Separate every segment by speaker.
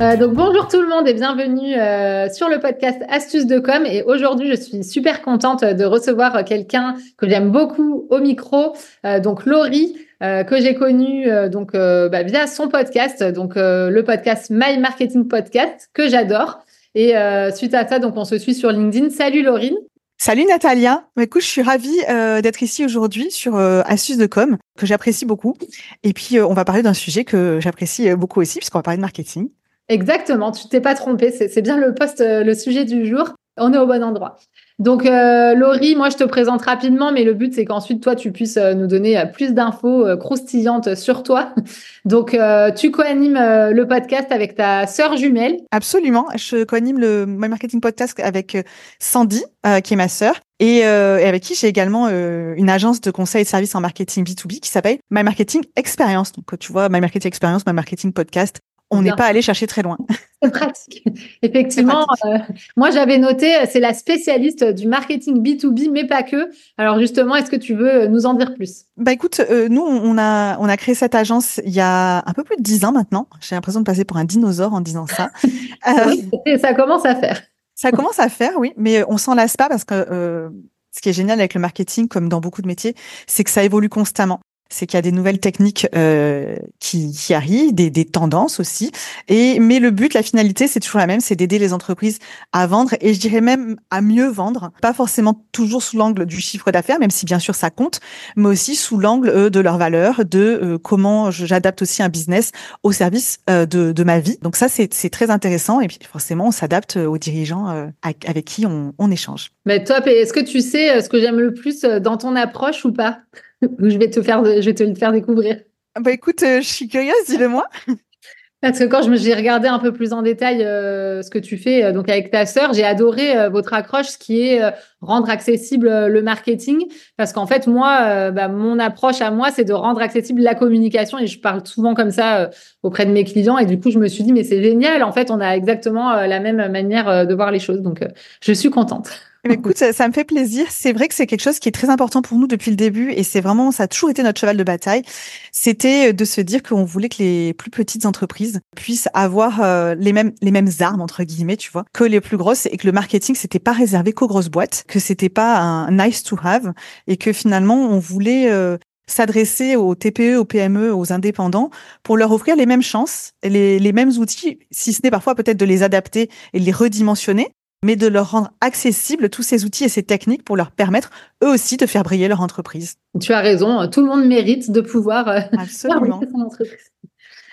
Speaker 1: Euh, donc bonjour tout le monde et bienvenue euh, sur le podcast Astuces de com. Et aujourd'hui, je suis super contente de recevoir quelqu'un que j'aime beaucoup au micro, euh, donc Laurie. que j'ai connue donc bah, via son podcast, donc le podcast My Marketing Podcast que j'adore. Et suite à ça, donc on se suit sur LinkedIn. Salut Laurine.
Speaker 2: Salut Natalia. Bah, écoute, je suis ravie d'être ici aujourd'hui sur Astuces de com que j'apprécie beaucoup. Et puis on va parler d'un sujet que j'apprécie beaucoup aussi puisqu'on va parler de marketing.
Speaker 1: Exactement, tu t'es pas trompé, c'est bien le poste, euh, le sujet du jour. On est au bon endroit. Donc, euh, Laurie, moi, je te présente rapidement, mais le but, c'est qu'ensuite, toi, tu puisses euh, nous donner plus d'infos croustillantes sur toi. Donc, tu co-animes le podcast avec ta sœur jumelle.
Speaker 2: Absolument. Je co-anime le My Marketing Podcast avec Sandy, qui est ma sœur, et, avec qui j'ai également une agence de conseil et de services en marketing B2B qui s'appelle My Marketing Experience. Donc, tu vois, My Marketing Experience, My Marketing Podcast, on n'est pas allé chercher très loin.
Speaker 1: C'est pratique. Effectivement, euh, moi j'avais noté, c'est la spécialiste du marketing B2B, mais pas que. Alors justement, est-ce que tu veux nous en dire plus?
Speaker 2: Bah écoute, euh, nous on a on a créé cette agence il y a un peu plus de dix ans maintenant. J'ai l'impression de passer pour un dinosaure en disant ça.
Speaker 1: euh... ça commence à faire.
Speaker 2: Ça commence à faire, oui, mais on s'en lasse pas parce que euh, ce qui est génial avec le marketing, comme dans beaucoup de métiers, c'est que ça évolue constamment c'est qu'il y a des nouvelles techniques euh, qui, qui, arrivent, des, des, tendances aussi. Et mais le but, la finalité, c'est toujours la même, c'est d'aider les entreprises à vendre et je dirais même à mieux vendre, pas forcément toujours sous l'angle du chiffre d'affaires, même si bien sûr ça compte, mais aussi sous l'angle euh, de leurs valeurs, de euh, comment j'adapte aussi un business au service euh, de, de, ma vie. Donc ça, c'est très intéressant et puis forcément, on s'adapte aux dirigeants avec qui on, on échange.
Speaker 1: Mais top. Et est-ce que tu sais ce que j'aime le plus dans ton approche ou pas? Je vais te faire, je vais te le faire découvrir.
Speaker 2: Bah écoute, euh, je suis curieuse, dis-le-moi.
Speaker 1: Parce que quand j'ai regardé un peu plus en détail euh, ce que tu fais euh, donc avec ta sœur, j'ai adoré votre accroche, ce qui est rendre accessible le marketing. Parce qu'en fait, moi, bah, mon approche à moi, c'est de rendre accessible la communication et je parle souvent comme ça auprès de mes clients. Et du coup, je me suis dit, mais c'est génial. En fait, on a exactement la même manière de voir les choses. Donc, je suis contente.
Speaker 2: Écoute, ça, me fait plaisir. C'est vrai que c'est quelque chose qui est très important pour nous depuis le début et c'est vraiment, ça a toujours été notre cheval de bataille. C'était de se dire qu'on voulait que les plus petites entreprises puissent avoir euh, les mêmes les mêmes armes entre guillemets, tu vois, que les plus grosses et que le marketing c'était pas réservé qu'aux grosses boîtes, que c'était pas un nice to have et que finalement on voulait euh, s'adresser aux TPE, aux PME, aux indépendants pour leur offrir les mêmes chances, les, les mêmes outils, si ce n'est parfois peut-être de les adapter et les redimensionner, mais de leur rendre accessibles tous ces outils et ces techniques pour leur permettre eux aussi de faire briller leur entreprise.
Speaker 1: Tu as raison, tout le monde mérite de pouvoir euh, Absolument. son entreprise.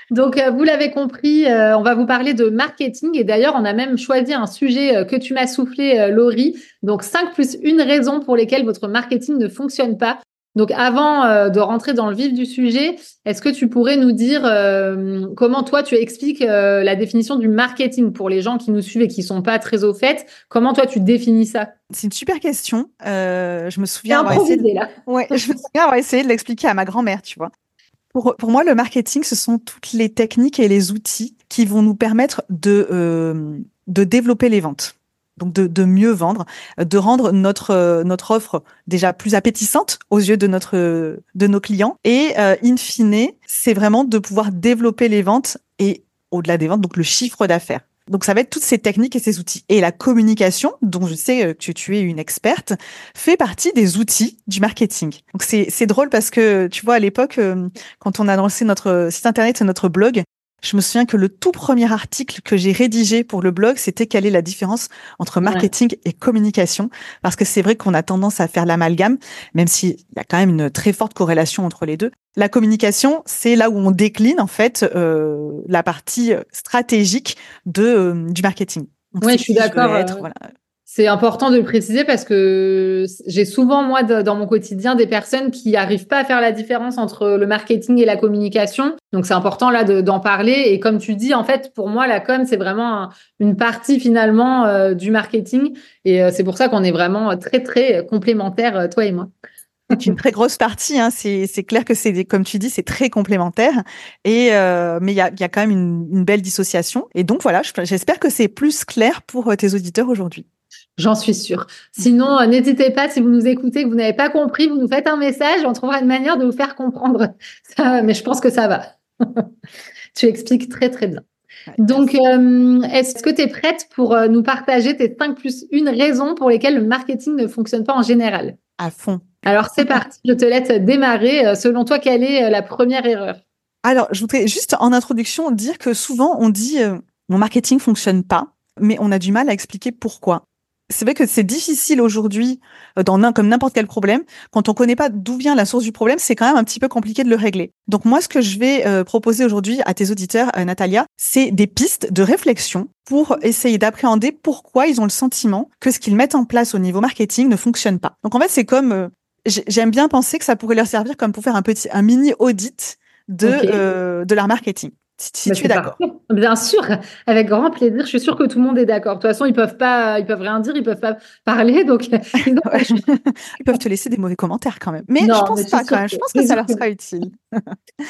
Speaker 1: Donc, euh, vous l'avez compris, euh, on va vous parler de marketing et d'ailleurs, on a même choisi un sujet que tu m'as soufflé, Laurie. Donc, 5 plus une raison pour lesquelles votre marketing ne fonctionne pas. Donc, avant euh, de rentrer dans le vif du sujet, est-ce que tu pourrais nous dire euh, comment toi tu expliques euh, la définition du marketing pour les gens qui nous suivent et qui sont pas très au fait? Comment toi tu définis ça?
Speaker 2: C'est une super question. je me souviens avoir essayé de... là. Ouais, je me souviens avoir essayé de l'expliquer à ma grand-mère, tu vois. Pour, pour moi, le marketing, ce sont toutes les techniques et les outils qui vont nous permettre de de développer les ventes donc de, de, mieux vendre, de rendre notre euh, notre offre déjà plus appétissante aux yeux de notre de nos clients et euh, in fine, c'est vraiment de pouvoir développer les ventes et au-delà des ventes donc le chiffre d'affaires. Donc ça va être toutes ces techniques et ces outils. Et la communication, dont je sais euh, que tu es une experte, fait partie des outils du marketing. Donc c'est c'est drôle parce que tu vois à l'époque quand on a lancé notre site internet et notre blog, je me souviens que le tout premier article que j'ai rédigé pour le blog, c'était quelle est la différence entre marketing et communication. Parce que c'est vrai qu'on a tendance à faire l'amalgame, même s'il y a quand même une très forte corrélation entre les deux. La communication, c'est là où on décline en fait euh, la partie stratégique de euh, du marketing.
Speaker 1: Oui, je suis d'accord. Euh, C'est important de le préciser parce que j'ai souvent, moi, dans mon quotidien, des personnes qui n'arrivent pas à faire la différence entre le marketing et la communication. Donc, c'est important là d'en parler. Et comme tu dis, en fait, pour moi, la com, c'est vraiment une partie finalement euh, du marketing. Et euh, c'est pour ça qu'on est vraiment très, très complémentaires, toi et moi.
Speaker 2: C'est une très grosse partie. Hein. C'est, clair que c'est, comme tu dis, c'est très complémentaire. Et euh, mais il y a, quand même une, belle dissociation. Et donc voilà, j'espère que c'est plus clair pour tes auditeurs aujourd'hui.
Speaker 1: J'en suis sûre. Sinon, euh, n'hésitez pas, si vous nous écoutez, que vous n'avez pas compris, vous nous faites un message, on trouvera une manière de vous faire comprendre. Ça, mais je pense que ça va. tu expliques très, très bien. Donc, euh, est-ce que tu es prête pour euh, nous partager tes 5 plus une raison pour lesquelles le marketing ne fonctionne pas en général?
Speaker 2: À fond.
Speaker 1: Alors, c'est parti. Je te laisse démarrer. Selon toi, quelle est la première erreur?
Speaker 2: Alors, je voudrais juste en introduction dire que souvent, on dit mon marketing fonctionne pas, mais on a du mal à expliquer pourquoi c'est vrai que c'est difficile aujourd'hui, euh, dans comme n'importe quel problème, quand on connaît pas d'où vient la source du problème, c'est quand même un petit peu compliqué de le régler. Donc moi, ce que je vais euh, proposer aujourd'hui à tes auditeurs, euh, Natalia, c'est des pistes de réflexion pour essayer d'appréhender pourquoi ils ont le sentiment que ce qu'ils mettent en place au niveau marketing ne fonctionne pas. Donc en fait, c'est comme j'aime bien penser que ça pourrait leur servir comme pour faire un petit un mini audit de de leur marketing. Si, tu es d'accord.
Speaker 1: Bien sûr, avec grand plaisir. Je suis sûre que tout le monde est d'accord. De toute façon, ils peuvent pas, ils peuvent rien dire, ils peuvent pas parler, donc
Speaker 2: ils, peuvent te laisser des mauvais commentaires quand même. Mais je pense pas quand même. Je pense que ça leur sera utile.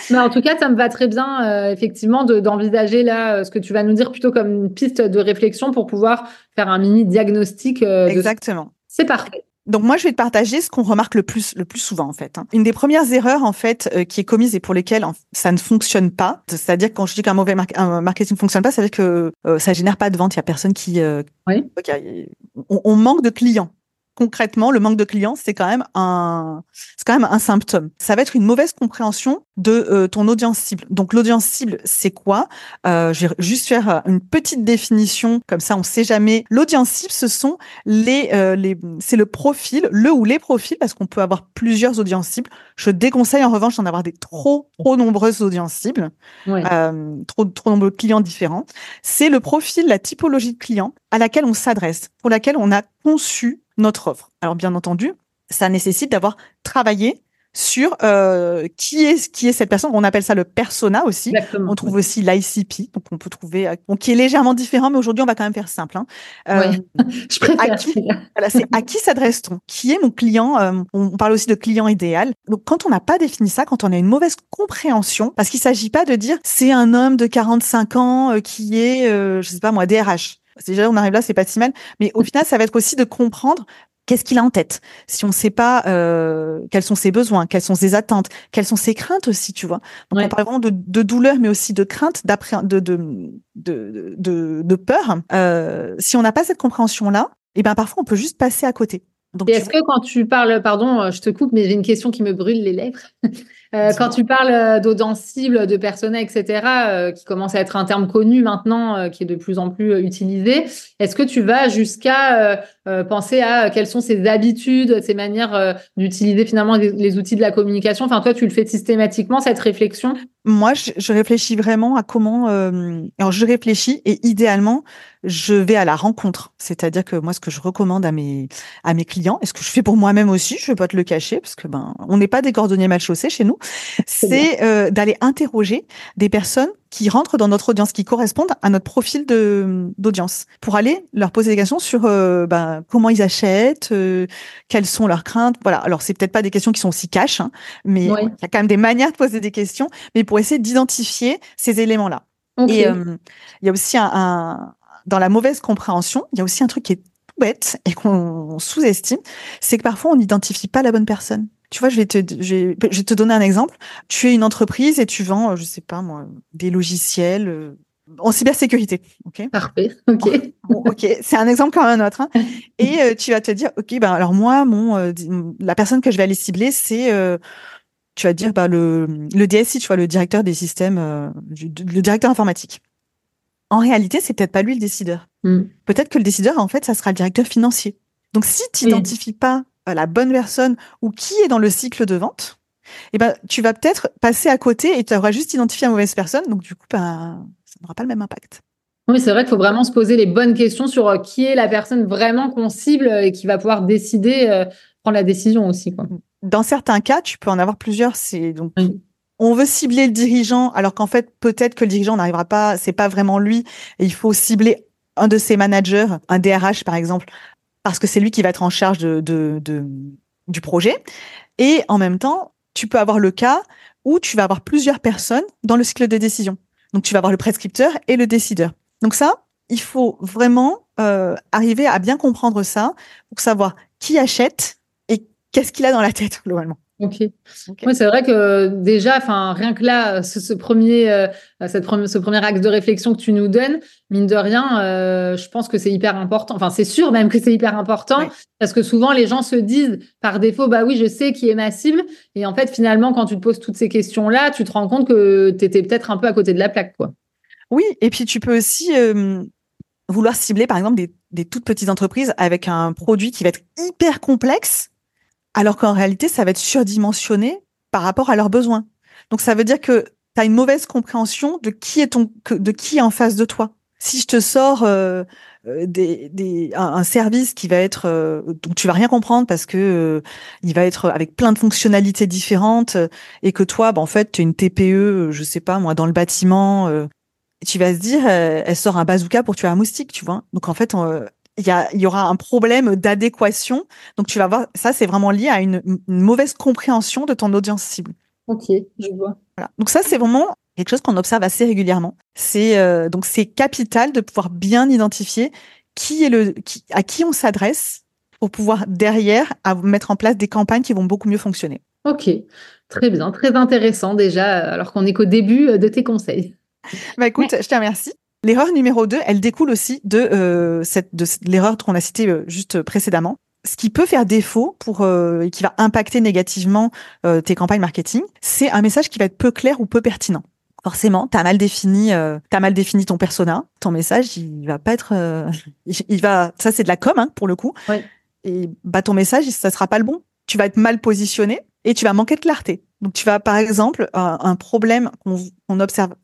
Speaker 1: mais en tout cas, ça me va très bien, euh, effectivement, d'envisager là euh, ce que tu vas nous dire plutôt comme une piste de réflexion pour pouvoir faire un mini diagnostic.
Speaker 2: Euh, Exactement.
Speaker 1: C'est parfait.
Speaker 2: Donc moi, je vais te partager ce qu'on remarque le plus, le plus souvent en fait. Hein. Une des premières erreurs en fait euh, qui est commise et pour lesquelles ça ne fonctionne pas, c'est-à-dire quand je dis qu'un mauvais un marketing ne fonctionne pas, ça veut dire que euh, ça génère pas de vente. Il y a personne qui, euh,
Speaker 1: oui.
Speaker 2: on, manque de clients concrètement, le manque de clients, c'est quand même un, c'est quand même un symptôme. Ça va être une mauvaise compréhension de euh, ton audience cible. Donc l'audience cible, c'est quoi? Euh, Je vais juste faire euh, une petite définition, comme ça on sait jamais. L'audience cible, ce sont les, euh, les, c'est le profil, le ou les profils, parce qu'on peut avoir plusieurs audiences cibles. Je déconseille en revanche d'en avoir des trop trop nombreuses audiences cibles, trop trop nombreux clients différents. C'est le profil, la typologie de client à laquelle on s'adresse, pour laquelle on a conçu notre offre. Alors bien entendu, ça nécessite d'avoir travaillé sur euh, qui est qui est cette personne. On appelle ça le persona aussi. on trouve aussi l'ICP, donc on peut trouver, euh, qui est légèrement différent, mais aujourd'hui on va quand même faire simple. Hein.
Speaker 1: Euh, Je préfère.
Speaker 2: À qui, c'est à qui s'adresse-t-on? Qui est mon client? Euh, on, parle aussi de client idéal. Donc quand on n'a pas défini ça, quand on a une mauvaise compréhension, parce qu'il s'agit pas de dire c'est un homme de 45 ans qui est, je sais pas moi, DRH. Déjà, on arrive là, c'est pas si mal. Mais au final, ça va être aussi de comprendre qu'est-ce qu'il a en tête. Si on ne sait pas euh, quels sont ses besoins, quelles sont ses attentes, quelles sont ses craintes aussi, tu vois. Donc on parle vraiment de, de, douleur, mais aussi de crainte, de, de, de, de, de peur. Euh, si on n'a pas cette compréhension-là, et eh ben parfois on peut juste passer à côté.
Speaker 1: Donc, est-ce que quand tu parles, pardon, je te coupe, mais j'ai une question qui me brûle les lèvres. Euh, quand tu parles euh, d'audience cible, de persona, etc., euh, qui commence à être un terme connu maintenant, qui est de plus en plus utilisé, est-ce que tu vas jusqu'à penser à quelles sont ses habitudes, ses manières d'utiliser finalement les, outils de la communication? Enfin, toi, tu le fais systématiquement, cette réflexion?
Speaker 2: Moi, je, réfléchis vraiment à comment... alors, je réfléchis et idéalement, je vais à la rencontre. C'est-à-dire que moi, ce que je recommande à mes, à mes clients, et ce que je fais pour moi-même aussi, je vais pas te le cacher, parce que ben, on n'est pas des cordonniers mal chaussés chez nous, c'est euh, d'aller interroger des personnes qui rentrent dans notre audience, qui correspondent à notre profil de d'audience, pour aller leur poser des questions sur euh, ben, comment ils achètent, euh, quelles sont leurs craintes. Voilà. Alors c'est peut-être pas des questions qui sont aussi cash, hein, mais il y a quand même des manières de poser des questions, mais pour essayer d'identifier ces éléments-là. Et il y a aussi un, dans la mauvaise compréhension, il y a aussi un truc qui est tout bête et qu'on sous-estime, c'est que parfois on n'identifie pas la bonne personne. Tu vois, je vais te, je vais te donner un exemple. Tu es une entreprise et tu vends, je sais pas moi, des logiciels euh, en cybersécurité. Ok?
Speaker 1: Parfait. Ok.
Speaker 2: ok. C'est un exemple comme un autre. Hein. Et euh, tu vas te dire, ok, ben alors moi, mon, euh, la personne que je vais aller cibler, c'est tu vas dire bah, le, le DSI, tu vois, le directeur des systèmes, le directeur informatique. En réalité, c'est peut-être pas lui le décideur. Hmm. Peut-être que le décideur, en fait, ça sera le directeur financier. Donc, si tu n'identifies pas euh, la bonne personne ou qui est dans le cycle de vente, eh ben, tu vas peut-être passer à côté et tu auras juste identifié la mauvaise personne. Donc, du coup, ben, ça n'aura pas le même impact.
Speaker 1: Oui, c'est vrai qu'il faut vraiment se poser les bonnes questions sur qui est la personne vraiment qu'on cible et qui va pouvoir décider, prendre la décision aussi. Quoi.
Speaker 2: Dans certains cas, tu peux en avoir plusieurs. C'est donc on veut cibler le dirigeant, alors qu'en fait, peut-être que le dirigeant n'arrivera pas, c'est pas vraiment lui, il faut cibler un de ses managers, un DRH par exemple, parce que c'est lui qui va être en charge de, de, du projet. Et en même temps, tu peux avoir le cas où tu vas avoir plusieurs personnes dans le cycle de décision. Donc, tu vas avoir le prescripteur et le décideur. Donc ça, il faut vraiment euh, arriver à bien comprendre ça pour savoir qui achète et qu'est-ce qu'il a dans la tête globalement.
Speaker 1: Ok. Oui, c'est vrai que déjà, enfin, rien que là, ce, premier, euh, cette ce premier axe de réflexion que tu nous donnes, mine de rien, euh, je pense que c'est hyper important. Enfin, c'est sûr même que c'est hyper important parce que souvent les gens se disent par défaut, bah oui, je sais qui est ma cible. Et en fait, finalement, quand tu te poses toutes ces questions-là, tu te rends compte que tu étais peut-être un peu à côté de la plaque, quoi.
Speaker 2: Oui, et puis tu peux aussi euh, vouloir cibler, par exemple, des, des toutes petites entreprises avec un produit qui va être hyper complexe alors qu'en réalité, ça va être surdimensionné par rapport à leurs besoins. Donc ça veut dire que tu as une mauvaise compréhension de qui est ton de qui est en face de toi. Si je te sors euh, euh, des, des, un, service qui va être euh, donc tu vas rien comprendre parce que il va être avec plein de fonctionnalités différentes et que toi bah, en fait tu es une TPE je sais pas moi dans le bâtiment tu vas se dire elle sort un bazooka pour tuer un moustique tu vois donc en fait il y, y, aura un problème d'adéquation. Donc, tu vas voir, ça, c'est vraiment lié à une, mauvaise compréhension de ton audience cible.
Speaker 1: Ok, je vois.
Speaker 2: Voilà. Donc, ça, c'est vraiment quelque chose qu'on observe assez régulièrement. C'est euh, donc c'est capital de pouvoir bien identifier qui est le, qui, à qui on s'adresse pour pouvoir derrière à mettre en place des campagnes qui vont beaucoup mieux fonctionner.
Speaker 1: Ok, très bien, très intéressant déjà, alors qu'on est qu'au début de tes conseils.
Speaker 2: Bah écoute, je te remercie. L'erreur numéro 2, elle découle aussi de, euh, cette, de l'erreur qu'on a citée euh, juste précédemment. Ce qui peut faire défaut pour euh, et qui va impacter négativement tes campagnes marketing, c'est un message qui va être peu clair ou peu pertinent. Forcément, tu as mal défini as mal défini ton persona, ton message, il va pas être il va ça c'est de la com hein, pour le coup. Et bah ton message, ça sera pas le bon. Tu vas être mal positionné et tu vas manquer de clarté. Donc tu vas par exemple un, problème qu'on observe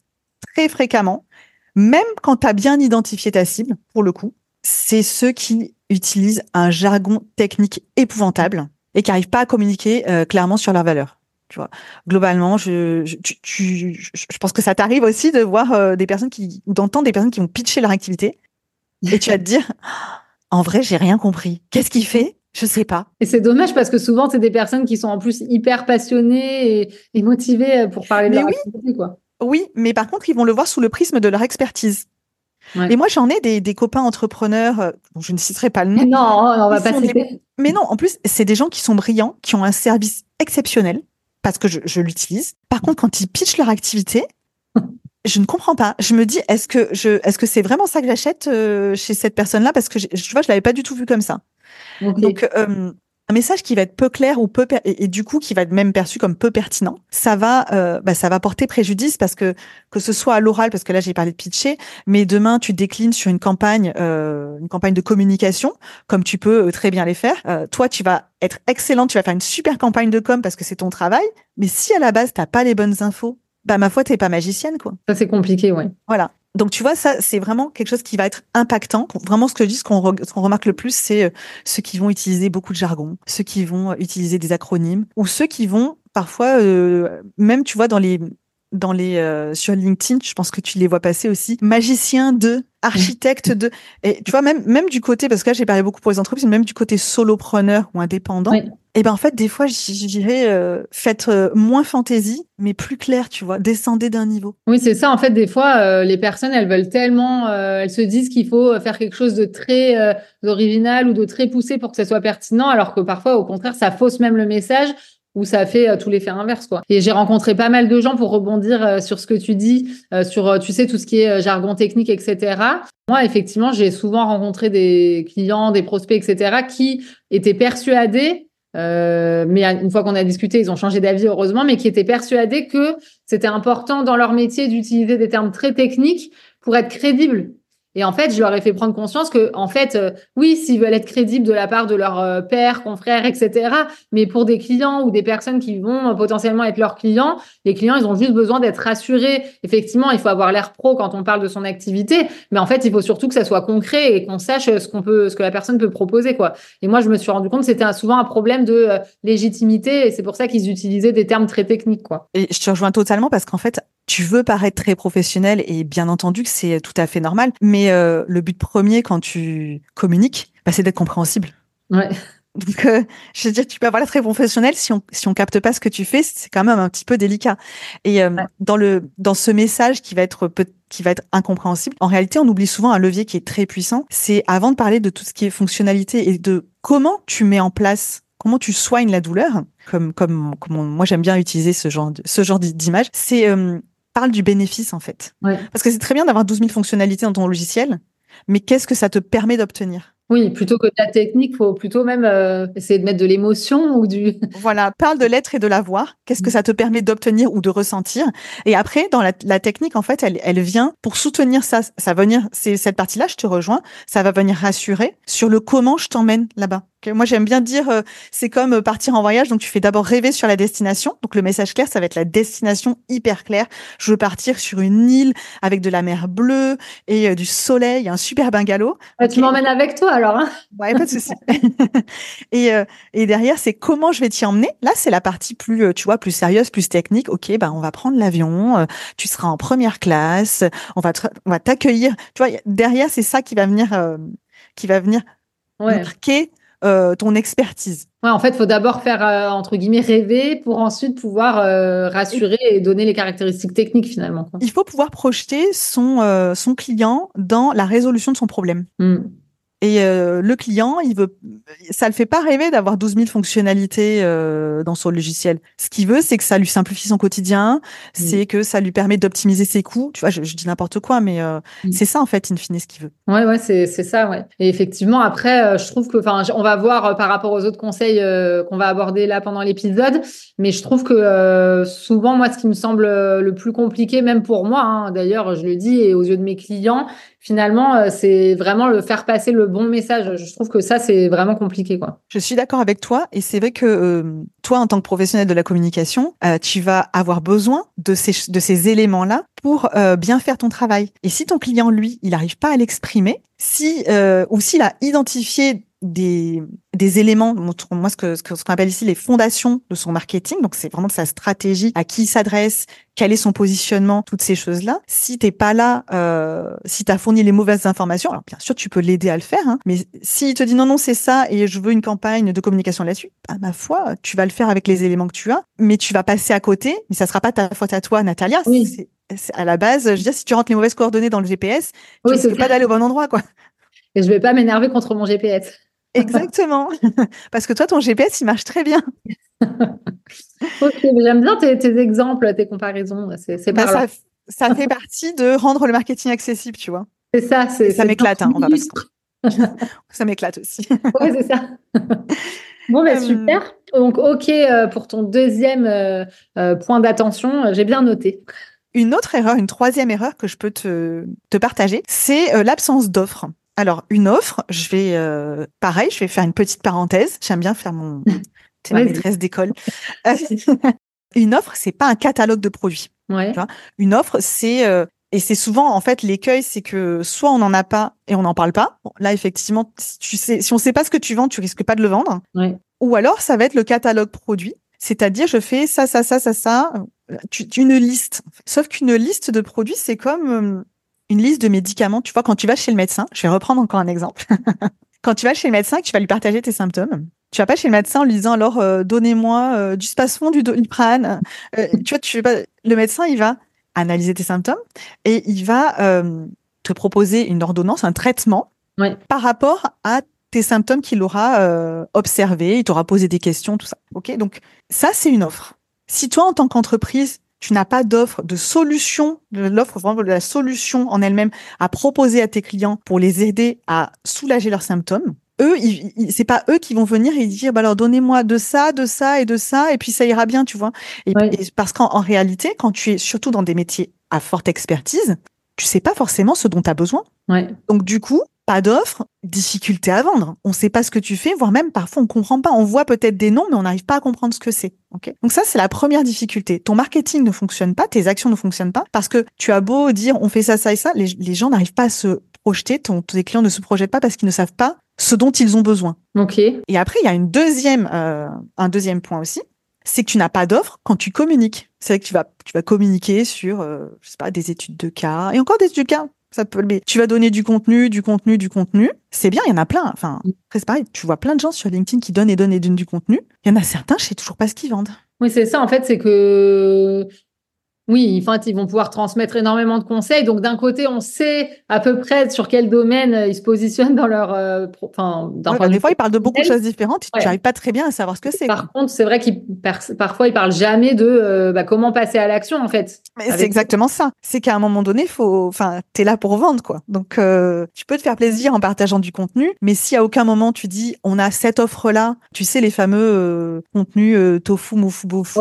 Speaker 2: très fréquemment, même quand tu as bien identifié ta cible, pour le coup, c'est ceux qui utilisent un jargon technique épouvantable et qui n'arrivent pas à communiquer euh, clairement sur leurs valeurs. Tu vois, globalement, je, je, tu, je pense que ça t'arrive aussi de voir euh, des personnes qui, ou d'entendre des personnes qui vont pitcher leur activité et tu vas te dire, en vrai, j'ai rien compris. Qu'est-ce qu'il fait? Je sais pas.
Speaker 1: Et c'est dommage parce que souvent, c'est des personnes qui sont en plus hyper passionnées et, motivées pour parler de leur activité, quoi.
Speaker 2: Oui, mais par contre, ils vont le voir sous le prisme de leur expertise. Et moi, j'en ai des, copains entrepreneurs, euh, je ne citerai pas le nom.
Speaker 1: Non, on va pas citer.
Speaker 2: Mais non, en plus, c'est des gens qui sont brillants, qui ont un service exceptionnel, parce que je, l'utilise. Par contre, quand ils pitchent leur activité, je ne comprends pas. Je me dis, est-ce que je, est-ce que c'est vraiment ça que j'achète euh, chez cette personne-là? Parce que je, tu vois, je l'avais pas du tout vu comme ça. Donc, euh, message qui va être peu clair ou peu et, du coup qui va être même perçu comme peu pertinent, ça va euh, bah, ça va porter préjudice parce que que ce soit à l'oral parce que là j'ai parlé de pitcher, mais demain tu déclines sur une campagne euh, une campagne de communication comme tu peux euh, très bien les faire. Euh, toi tu vas être excellent, tu vas faire une super campagne de com parce que c'est ton travail, mais si à la base t'as pas les bonnes infos, bah ma foi t'es pas magicienne quoi.
Speaker 1: Ça c'est compliqué ouais.
Speaker 2: Voilà. Donc tu vois, ça c'est vraiment quelque chose qui va être impactant. Vraiment, ce que je dis, ce qu'on remarque le plus, c'est euh, ceux qui vont utiliser beaucoup de jargon, ceux qui vont utiliser des acronymes, ou ceux qui vont parfois, euh, même tu vois dans les dans les sur LinkedIn, je pense que tu les vois passer aussi, magicien de, architecte de, et tu vois même même du côté parce que là j'ai parlé beaucoup pour les entreprises, même du côté solopreneur ou indépendant. Et ben en fait, des fois, je dirais, euh, faites euh, moins fantaisie, mais plus clair, tu vois, descendez d'un niveau.
Speaker 1: Oui, c'est ça. En fait, des fois, euh, les personnes, elles veulent tellement, elles se disent qu'il faut faire quelque chose de très original ou de très poussé pour que ça soit pertinent, alors que parfois, au contraire, ça fausse même le message ou ça fait tout l'effet inverse quoi. Et j'ai rencontré pas mal de gens pour rebondir sur ce que tu dis sur tu sais tout ce qui est jargon technique etc. Moi effectivement j'ai souvent rencontré des clients, des prospects etc. qui étaient persuadés euh, mais une fois qu'on a discuté, ils ont changé d'avis heureusement, mais qui étaient persuadés que c'était important dans leur métier d'utiliser des termes très techniques pour être crédibles. Et en fait, je leur ai fait prendre conscience que, en fait, euh, oui, s'ils veulent être crédibles de la part de leur euh, père, confrère, etc. Mais pour des clients ou des personnes qui vont euh, potentiellement être leurs clients, les clients, ils ont juste besoin d'être rassurés. Effectivement, il faut avoir l'air pro quand on parle de son activité, mais en fait, il faut surtout que ça soit concret et qu'on sache ce qu'on peut, ce que la personne peut proposer, quoi. Et moi, je me suis rendu compte que c'était souvent un problème de légitimité, et c'est pour ça qu'ils utilisaient des termes très techniques, quoi.
Speaker 2: Et je te rejoins totalement parce qu'en fait, tu veux paraître très professionnel et bien entendu que c'est tout à fait normal, mais euh, le but premier quand tu communiques, bah, c'est d'être compréhensible.
Speaker 1: Ouais.
Speaker 2: Donc, euh, je veux dire, tu peux avoir l'air très professionnel si on si on capte pas ce que tu fais, c'est quand même un petit peu délicat. Et euh, dans le dans ce message qui va être qui va être incompréhensible, en réalité, on oublie souvent un levier qui est très puissant. C'est avant de parler de tout ce qui est fonctionnalité et de comment tu mets en place comment tu soignes la douleur, comme comme, comme moi j'aime bien utiliser ce genre de, ce genre d'image, c'est parle du bénéfice en fait. Parce que c'est très bien d'avoir 12 000 fonctionnalités dans ton logiciel, mais qu'est-ce que ça te permet d'obtenir?
Speaker 1: Oui, plutôt que de la technique, faut plutôt même euh, essayer de mettre de l'émotion ou du.
Speaker 2: voilà, parle de l'être et de l'avoir. Qu'est-ce que mm. ça te permet d'obtenir ou de ressentir? Et après, dans la, technique, en fait, elle, elle vient pour soutenir ça. Ça va venir, c'est cette partie-là, je te rejoins. Ça va venir rassurer sur le comment je t'emmène là-bas. Moi, j'aime bien dire, euh, c'est comme euh, partir en voyage. Donc, tu fais d'abord rêver sur la destination. Donc, le message clair, ça va être la destination hyper claire. Je veux partir sur une île avec de la mer bleue et euh, du soleil, un super bungalow.
Speaker 1: Tu m'emmènes avec toi alors. Hein
Speaker 2: ouais, pas de souci. et, et derrière, c'est comment je vais t'y emmener. Là, c'est la partie plus, tu vois, plus sérieuse, plus technique. Ok, ben, on va prendre l'avion. tu seras en première classe. On va, on va t'accueillir. Tu vois, derrière, c'est ça qui va venir, qui va venir marquer euh, ton expertise.
Speaker 1: Ouais, en fait, il faut d'abord faire, euh, entre guillemets, rêver pour ensuite pouvoir euh, rassurer et donner les caractéristiques techniques finalement.
Speaker 2: Il faut pouvoir projeter son, son client dans la résolution de son problème. Hmm. Et euh, le client, il veut, ça le fait pas rêver d'avoir 12 000 fonctionnalités euh, dans son logiciel. Ce qu'il veut, c'est que ça lui simplifie son quotidien, c'est que ça lui permet d'optimiser ses coûts. Tu vois, je, dis n'importe quoi, mais euh, c'est ça en fait, in fine, ce qu'il veut.
Speaker 1: Ouais, ouais, c'est c'est ça, ouais. Et effectivement, après, je trouve que, enfin, on va voir par rapport aux autres conseils qu'on va aborder là pendant l'épisode, mais je trouve que souvent, moi, ce qui me semble le plus compliqué, même pour moi, hein, d'ailleurs, je le dis, et aux yeux de mes clients, finalement, euh, c'est vraiment le faire passer le bon message. Je trouve que ça, c'est vraiment compliqué. Quoi.
Speaker 2: Je suis d'accord avec toi. Et c'est vrai que euh, toi, en tant que professionnel de la communication, euh, tu vas avoir besoin de ces, de ces éléments-là pour bien faire ton travail. Et si ton client, lui, il n'arrive pas à l'exprimer, si ou s'il a identifié des, des éléments, moi ce que ce qu'on appelle ici les fondations de son marketing, donc c'est vraiment de sa stratégie, à qui il s'adresse, quel est son positionnement, toutes ces choses-là. Si t'es pas là, euh, si t'as fourni les mauvaises informations, alors bien sûr tu peux l'aider à le faire, hein, mais s'il te dit non non c'est ça et je veux une campagne de communication là-dessus, à ma foi, tu vas le faire avec les éléments que tu as, mais tu vas passer à côté, mais ça sera pas ta faute à toi, Natalia. Oui. C'est à la base, je veux dire, si tu rentres les mauvaises coordonnées dans le GPS, tu ne pas d'aller au bon endroit, quoi.
Speaker 1: Et je vais pas m'énerver contre mon GPS.
Speaker 2: Exactement. Parce que toi, ton GPS, il marche très bien.
Speaker 1: ok, j'aime bien tes, exemples, tes comparaisons. C'est
Speaker 2: bah, ça, ça, fait partie de rendre le marketing accessible, tu vois.
Speaker 1: C'est ça.
Speaker 2: C'est, ça m'éclate, hein, on va pas Ça m'éclate aussi.
Speaker 1: oui, c'est ça. Bon, ben super. Donc, OK euh, pour ton deuxième euh, euh, point d'attention, j'ai bien noté.
Speaker 2: Une autre erreur, une troisième erreur que je peux te, te partager, c'est l'absence d'offres. Alors, une offre, je vais, euh, pareil, je vais faire une petite parenthèse. J'aime bien faire mon, ma maîtresse d'école. une offre, c'est pas un catalogue de produits.
Speaker 1: Ouais.
Speaker 2: Une offre, c'est, euh, et c'est souvent, en fait, l'écueil, c'est que soit on n'en a pas et on n'en parle pas. là, effectivement, si tu sais, si on sait pas ce que tu vends, tu risques pas de le vendre.
Speaker 1: Ouais.
Speaker 2: Ou alors, ça va être le catalogue produit. C'est-à-dire, je fais ça, ça, ça, ça, ça, tu, une liste. Sauf qu'une liste de produits, c'est comme, une liste de médicaments. Tu vois, quand tu vas chez le médecin, je vais reprendre encore un exemple. quand tu vas chez le médecin, tu vas lui partager tes symptômes. Tu vas pas chez le médecin en lui disant alors euh, donnez-moi euh, du spasfon, du doliprane. Euh, tu vois, tu pas... le médecin il va analyser tes symptômes et il va te proposer une ordonnance, un traitement par rapport à tes symptômes qu'il aura observés, il t'aura posé des questions, tout ça. Ok, donc ça c'est une offre. Si toi en tant qu'entreprise tu n'as pas d'offre de solution, de l'offre vraiment de la solution en elle-même à proposer à tes clients pour les aider à soulager leurs symptômes, eux, c'est pas eux qui vont venir et dire, bah alors donnez-moi de ça, de ça et de ça, et puis ça ira bien, tu vois. Et, parce qu'en réalité, quand tu es surtout dans des métiers à forte expertise, tu sais pas forcément ce dont tu as besoin. Donc du coup, pas d'offre, difficulté à vendre. On sait pas ce que tu fais, voire même parfois on comprend pas. On voit peut-être des noms, mais on n'arrive pas à comprendre ce que c'est. Donc ça, c'est la première difficulté. Ton marketing ne fonctionne pas, tes actions ne fonctionnent pas parce que tu as beau dire on fait ça, ça et ça, les, gens n'arrivent pas à se projeter. Ton, tes clients ne se projettent pas parce qu'ils ne savent pas ce dont ils ont besoin.
Speaker 1: Ok.
Speaker 2: Et après, il y a une deuxième, euh, un deuxième point aussi, c'est que tu n'as pas d'offre quand tu communiques. C'est vrai que tu vas, tu vas communiquer sur, euh, je sais pas, des études de cas et encore des études de cas ça peut mais tu vas donner du contenu, du contenu, du contenu. C'est bien, il y en a plein. Enfin, mm. c'est pareil. Tu vois plein de gens sur LinkedIn qui donnent et donnent et donnent du contenu. Il y en a certains, je sais toujours pas ce qu'ils vendent.
Speaker 1: Oui, c'est ça. En fait, c'est que oui, enfin, ils vont pouvoir transmettre énormément de conseils. Donc, d'un côté, on sait à peu près sur quel domaine euh, ils se positionnent dans leur. Euh,
Speaker 2: enfin, des fois, ils parlent de beaucoup de choses différentes. Tu n'arrives pas très bien à savoir ce que c'est.
Speaker 1: Par contre, c'est vrai qu'ils parfois ils parlent jamais de euh, bah, comment passer à l'action en fait.
Speaker 2: Mais c'est exactement ça. C'est qu'à un moment donné, faut. Enfin, t'es là pour vendre quoi. Donc, tu peux te faire plaisir en partageant du contenu, mais si à aucun moment tu dis on a cette offre là, tu sais les fameux contenus tofu, mofu, bofu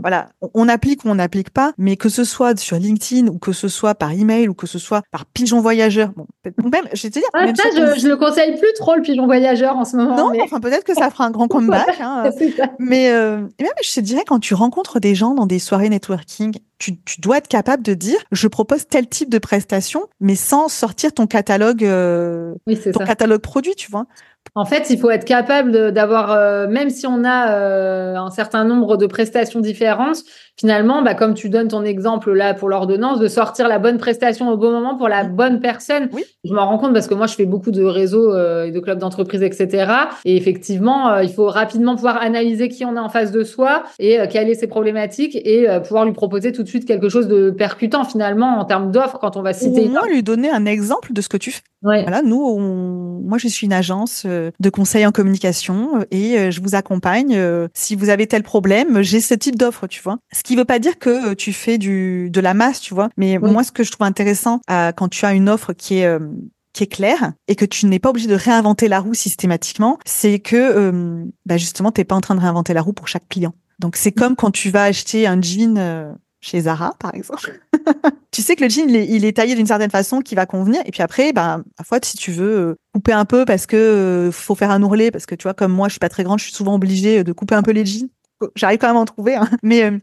Speaker 2: voilà, on applique ou on n'applique pas, mais que ce soit sur LinkedIn ou que ce soit par email ou que ce soit par pigeon voyageur, bon, même, je vais te dire.
Speaker 1: Ah, ça, je, je, le conseille plus trop le pigeon voyageur en ce moment.
Speaker 2: Non, enfin peut-être que ça fera un grand comeback. hein, mais euh, même, je te dirais quand tu rencontres des gens dans des soirées networking, tu, tu, dois être capable de dire je propose tel type de prestation, mais sans sortir ton catalogue, euh, ton catalogue produit, tu vois.
Speaker 1: En fait, il faut être capable d'avoir, euh, même si on a euh, un certain nombre de prestations différentes, finalement, bah, comme tu donnes ton exemple là pour l'ordonnance, de sortir la bonne prestation au bon moment pour la bonne personne. Oui. Je m'en rends compte parce que moi, je fais beaucoup de réseaux euh, et de clubs d'entreprise, etc. Et effectivement, il faut rapidement pouvoir analyser qui on a en face de soi et quelles sont ses problématiques et pouvoir lui proposer tout de suite quelque chose de percutant finalement en termes d'offres quand on va citer.
Speaker 2: Ou au moins lui donner un exemple de ce que tu fais. Voilà, nous, moi, je suis une agence de conseils en communication et euh, je vous accompagne. Euh, si vous avez tel problème, j'ai ce type d'offre, tu vois. Ce qui veut pas dire que euh, tu fais du de la masse, tu vois. Mais moi, ce que je trouve intéressant quand tu as une offre qui est qui est claire et que tu n'es pas obligé de réinventer la roue systématiquement, c'est que bah justement, t'es pas en train de réinventer la roue pour chaque client. Donc c'est comme quand tu vas acheter un jean chez Zara, par exemple. tu sais que le jean, il est, taillé d'une certaine façon qui va convenir. Et puis après, ben, parfois, si tu veux euh, couper un peu parce que euh, faut faire un ourlet, parce que tu vois, comme moi, je suis pas très grande, je suis souvent obligée de couper un peu les jeans. J'arrive quand même à en trouver. Hein. Mais euh,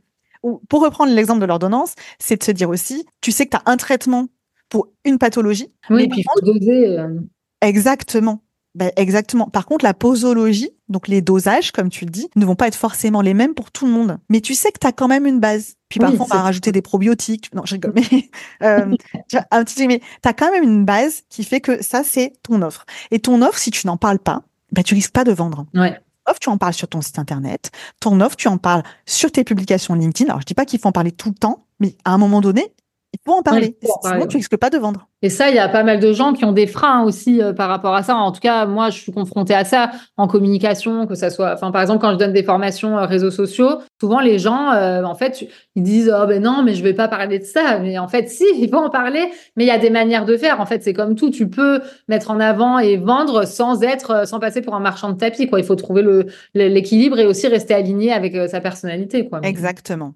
Speaker 2: pour reprendre l'exemple de l'ordonnance, c'est de se dire aussi, tu sais que tu as un traitement pour une pathologie.
Speaker 1: Oui, puis il faut doser.
Speaker 2: Exactement. Ben, exactement. Par contre, la posologie, donc les dosages, comme tu le dis, ne vont pas être forcément les mêmes pour tout le monde. Mais tu sais que tu as quand même une base. Puis parfois, on va rajouter des probiotiques. Non, je rigole. Mais, euh, tu un petit, mais as quand même une base qui fait que ça, c'est ton offre. Et ton offre, si tu n'en parles pas, ben, tu risques pas de vendre.
Speaker 1: Ouais
Speaker 2: offre, tu en parles sur ton site internet. Ton offre, tu en parles sur tes publications LinkedIn. Alors, je dis pas qu'il faut en parler tout le temps, mais à un moment donné, il faut en parler. Sinon, tu risques pas de vendre.
Speaker 1: Et ça, il y a pas mal de gens qui ont des freins aussi euh, par rapport à ça. En tout cas, moi, je suis confrontée à ça en communication, que ça soit, enfin, par exemple, quand je donne des formations euh, réseaux sociaux, souvent les gens, euh, en fait, ils disent, oh ben non, mais je vais pas parler de ça. Mais en fait, si, il faut en parler. Mais il y a des manières de faire. En fait, c'est comme tout. Tu peux mettre en avant et vendre sans être, sans passer pour un marchand de tapis, quoi. Il faut trouver l'équilibre et aussi rester aligné avec sa personnalité, quoi.
Speaker 2: Exactement.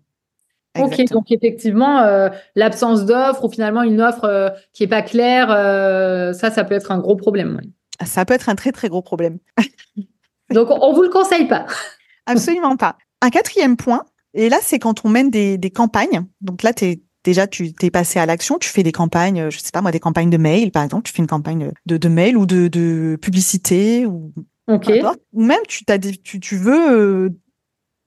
Speaker 1: Ok, donc effectivement, euh, l'absence d'offre ou finalement une offre euh, qui est pas claire, euh, ça, ça peut être un gros problème.
Speaker 2: Ça peut être un très très gros problème.
Speaker 1: donc on vous le conseille pas.
Speaker 2: Absolument pas. Un quatrième point, et là c'est quand on mène des, des campagnes. Donc là, es, déjà tu t'es passé à l'action, tu fais des campagnes, je sais pas moi, des campagnes de mail par exemple, tu fais une campagne de, de mail ou de, de publicité ou
Speaker 1: Ok.
Speaker 2: Ou même tu, as tu, tu veux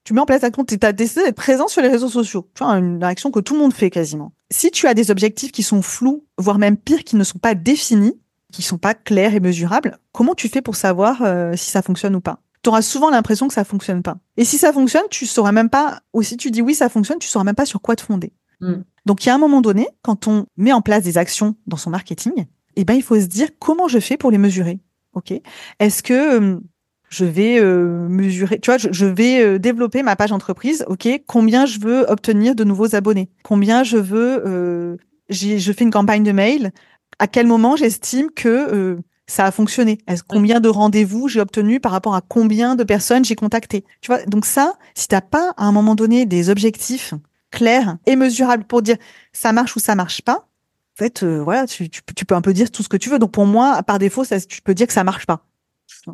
Speaker 2: tu mets en place l'action, tu as décidé d'être présent sur les réseaux sociaux. Tu vois, une action que tout le monde fait quasiment. Si tu as des objectifs qui sont flous, voire même pire, qui ne sont pas définis, qui sont pas clairs et mesurables, comment tu fais pour savoir euh, si ça fonctionne ou pas? Tu auras souvent l'impression que ça fonctionne pas. Et si ça fonctionne, tu sauras même pas, ou si tu dis oui, ça fonctionne, tu sauras même pas sur quoi te fonder. Hmm. Donc, il y a un moment donné, quand on met en place des actions dans son marketing, eh ben, il faut se dire comment je fais pour les mesurer. OK? Est-ce que euh, je vais euh, mesurer, tu vois, je, vais euh, développer ma page entreprise. Ok, combien je veux obtenir de nouveaux abonnés? Combien je veux euh, Je fais une campagne de mail? À quel moment j'estime que ça a fonctionné? Est-ce combien de rendez-vous j'ai obtenu par rapport à combien de personnes j'ai contacté Tu vois, donc ça, si t'as pas à un moment donné des objectifs clairs et mesurables pour dire ça marche ou ça marche pas, en fait, voilà, tu, tu, peux un peu dire tout ce que tu veux. Donc pour moi, par défaut, ça, tu peux dire que ça marche pas.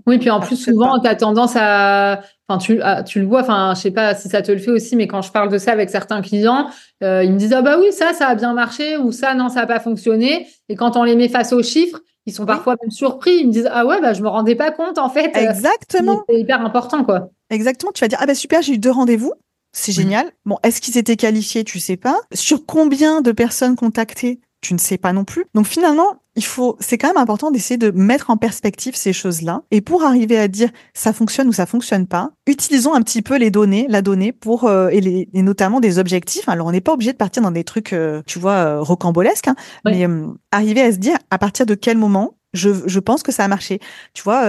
Speaker 1: Oui, puis en plus, souvent, tu as tendance à. Enfin, tu, tu le vois, enfin, je sais pas si ça te le fait aussi, mais quand je parle de ça avec certains clients, euh, ils me disent Ah bah oui, ça, ça a bien marché, ou ça, non, ça n'a pas fonctionné. Et quand on les met face aux chiffres, ils sont parfois même surpris. Ils me disent Ah ouais, bah, je me rendais pas compte, en fait.
Speaker 2: Exactement.
Speaker 1: C'est hyper important, quoi.
Speaker 2: Exactement. Tu vas dire Ah bah super, j'ai eu deux rendez-vous. C'est génial. Bon, est-ce qu'ils étaient qualifiés? Tu sais pas. Sur combien de personnes contactées? Tu ne sais pas non plus. Donc finalement, il faut, c'est quand même important d'essayer de mettre en perspective ces choses-là. Et pour arriver à dire ça fonctionne ou ça fonctionne pas, utilisons un petit peu les données, la donnée pour euh, et, les, et, notamment des objectifs. Alors on n'est pas obligé de partir dans des trucs, euh, tu vois, euh, rocambolesques, hein, mais arriver à se dire à partir de quel moment je, je pense que ça a marché. Tu vois,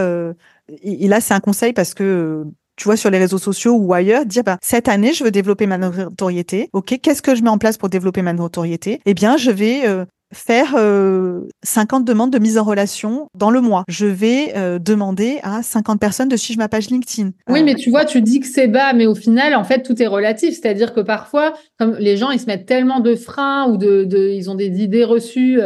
Speaker 2: et, là c'est un conseil parce que tu vois, sur les réseaux sociaux ou ailleurs, dire, bah, cette année, je veux développer ma notoriété. OK, qu'est-ce que je mets en place pour développer ma notoriété? Eh bien, je vais euh, faire 50 euh, demandes de mise en relation dans le mois. Je vais euh, demander à 50 personnes de suivre ma page LinkedIn.
Speaker 1: Oui, mais tu vois, tu dis que c'est bas, mais au final, en fait, tout est relatif. C'est-à-dire que parfois, comme les gens, ils se mettent tellement de freins ou de, de ils ont des idées reçues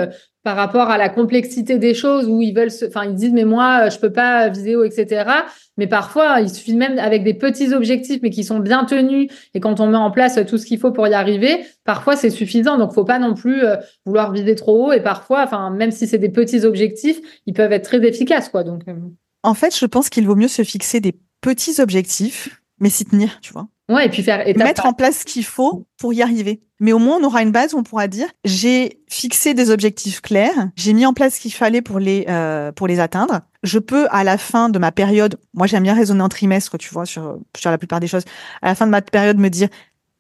Speaker 1: par rapport à la complexité des choses où ils veulent se, enfin, ils disent, mais moi, je peux pas vidéo, etc. Mais parfois, il suffit même avec des petits objectifs, mais qui sont bien tenus. Et quand on met en place tout ce qu'il faut pour y arriver, parfois c'est suffisant. Donc, faut pas non plus euh, vouloir viser trop haut. Et parfois, enfin, même si c'est des petits objectifs, ils peuvent être très efficaces, quoi. Donc, euh.
Speaker 2: en fait, je pense qu'il vaut mieux se fixer des petits objectifs, mais s'y tenir, tu vois.
Speaker 1: Ouais, et puis faire
Speaker 2: mettre en place ce qu'il faut pour y arriver. Mais au moins, on aura une base où on pourra dire j'ai fixé des objectifs clairs, j'ai mis en place ce qu'il fallait pour les euh, pour les atteindre. Je peux à la fin de ma période, moi j'aime bien raisonner en trimestre, tu vois, sur sur la plupart des choses. À la fin de ma période, me dire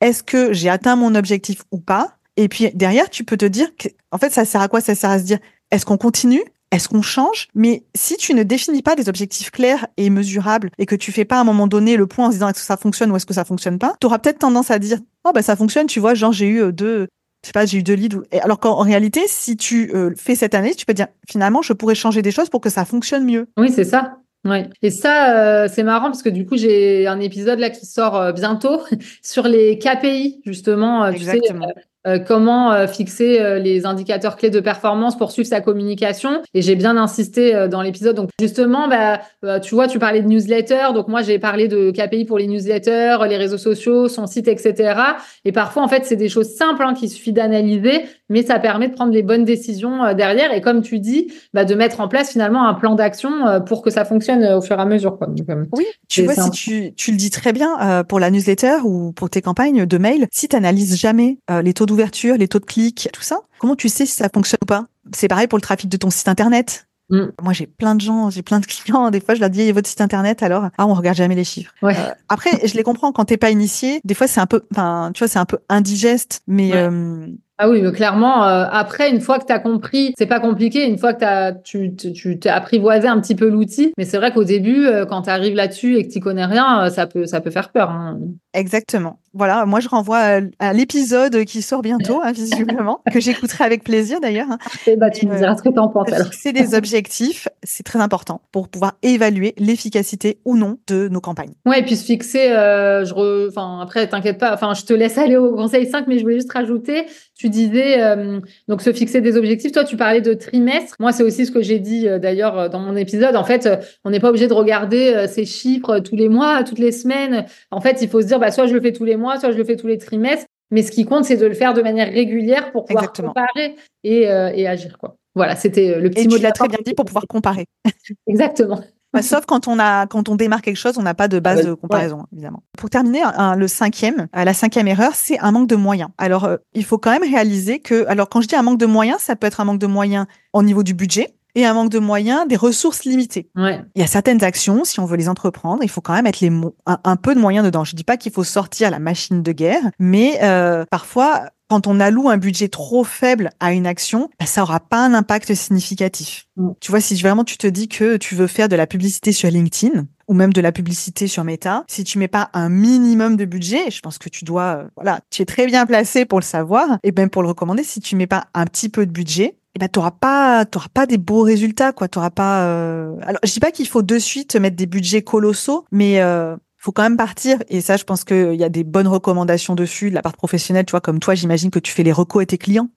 Speaker 2: est-ce que j'ai atteint mon objectif ou pas? Et puis derrière, tu peux te dire que, en fait, ça sert à quoi? Ça sert à se dire est-ce qu'on continue? Est-ce qu'on change? Mais si tu ne définis pas des objectifs clairs et mesurables et que tu fais pas à un moment donné le point en se disant est-ce que ça fonctionne ou est-ce que ça fonctionne pas, tu auras peut-être tendance à dire oh bah ça fonctionne, tu vois, genre j'ai eu euh, deux je sais pas, j'ai eu deux leads. Alors qu'en réalité, si tu euh, fais cette année, tu peux dire finalement, je pourrais changer des choses pour que ça fonctionne mieux.
Speaker 1: Oui, c'est ça. Ouais. Et ça, euh, c'est marrant parce que du coup, j'ai un épisode là qui sort bientôt sur les KPI, justement. Exactement. Tu sais, euh, comment euh, fixer euh, les indicateurs clés de performance pour suivre sa communication. Et j'ai bien insisté dans l'épisode. Donc justement, bah, tu vois, tu parlais de newsletter. Donc moi, j'ai parlé de KPI pour les newsletters, les réseaux sociaux, son site, etc. Et parfois, en fait, c'est des choses simples hein, qu'il suffit d'analyser, mais ça permet de prendre les bonnes décisions derrière. Et comme tu dis, bah, de mettre en place finalement un plan d'action pour que ça fonctionne au fur et à mesure. Quoi.
Speaker 2: oui, tu vois, si tu, tu, le dis très bien pour la newsletter ou pour tes campagnes de mail, si tu n'analyses jamais les taux d'ouverture, les taux de clics, tout ça. Comment tu sais si ça fonctionne ou pas? C'est pareil pour le trafic de ton site internet. Mm. Moi, j'ai plein de gens, j'ai plein de clients. Des fois, je leur dis votre site internet. Alors, ah, on regarde jamais les chiffres. Euh, après, je les comprends quand t'es pas initié. Des fois, c'est un peu, enfin, tu vois, c'est un peu indigeste. Mais euh,
Speaker 1: ah oui, mais clairement, euh, après, une fois que tu as compris, c'est pas compliqué, une fois que as, tu t'es apprivoisé un petit peu l'outil, mais c'est vrai qu'au début, euh, quand tu arrives là-dessus et que tu connais rien, euh, ça peut, ça peut faire peur. Hein.
Speaker 2: Exactement. Voilà, moi je renvoie à, l'épisode qui sort bientôt, hein, visiblement, que j'écouterai avec plaisir d'ailleurs. Hein.
Speaker 1: Bah, tu me diras ce que t'en penses.
Speaker 2: Fixer des objectifs, c'est très important pour pouvoir évaluer l'efficacité ou non de nos campagnes.
Speaker 1: Ouais, et puis se fixer, je enfin, après, t'inquiète pas, enfin, je te laisse aller au conseil 5, mais je voulais juste rajouter, tu disais, euh, donc se fixer des objectifs. Toi, tu parlais de trimestre. Moi, c'est aussi ce que j'ai dit euh, d'ailleurs euh, dans mon épisode. En fait, on n'est pas obligé de regarder ces chiffres tous les mois, toutes les semaines. En fait, il faut se dire, bah, soit je le fais tous les mois, soit je le fais tous les trimestres. Mais ce qui compte, c'est de le faire de manière régulière pour pouvoir comparer et, et, agir. Quoi. Voilà, c'était le petit
Speaker 2: mot
Speaker 1: de la
Speaker 2: très bien dit pour pouvoir comparer.
Speaker 1: Exactement.
Speaker 2: Bah, sauf quand on a, quand on démarre quelque chose, on n'a pas de base de comparaison, évidemment. Pour terminer, le cinquième, euh, la cinquième erreur, c'est un manque de moyens. Alors, euh, il faut quand même réaliser que, alors quand je dis un manque de moyens, ça peut être un manque de moyens au niveau du budget, et un manque de moyens, des ressources limitées.
Speaker 1: Ouais.
Speaker 2: Il y a certaines actions, si on veut les entreprendre, il faut quand même mettre les un, peu de moyens dedans. Je dis pas qu'il faut sortir la machine de guerre, mais euh, parfois quand on alloue un budget trop faible à une action, bah, ça aura pas un impact significatif. Mm. Tu vois, si vraiment tu te dis que tu veux faire de la publicité sur LinkedIn ou même de la publicité sur Meta, si tu mets pas un minimum de budget, je pense que tu dois, euh, voilà, tu es très bien placé pour le savoir et même pour le recommander. Si tu mets pas un petit peu de budget, eh ben t'auras pas t'auras pas des beaux résultats quoi t'auras pas euh... alors je dis pas qu'il faut de suite mettre des budgets colossaux mais euh, faut quand même partir. Et ça, je pense qu'il y a des bonnes recommandations dessus de la part professionnelle. Tu vois, comme toi, j'imagine que tu fais les recos à tes clients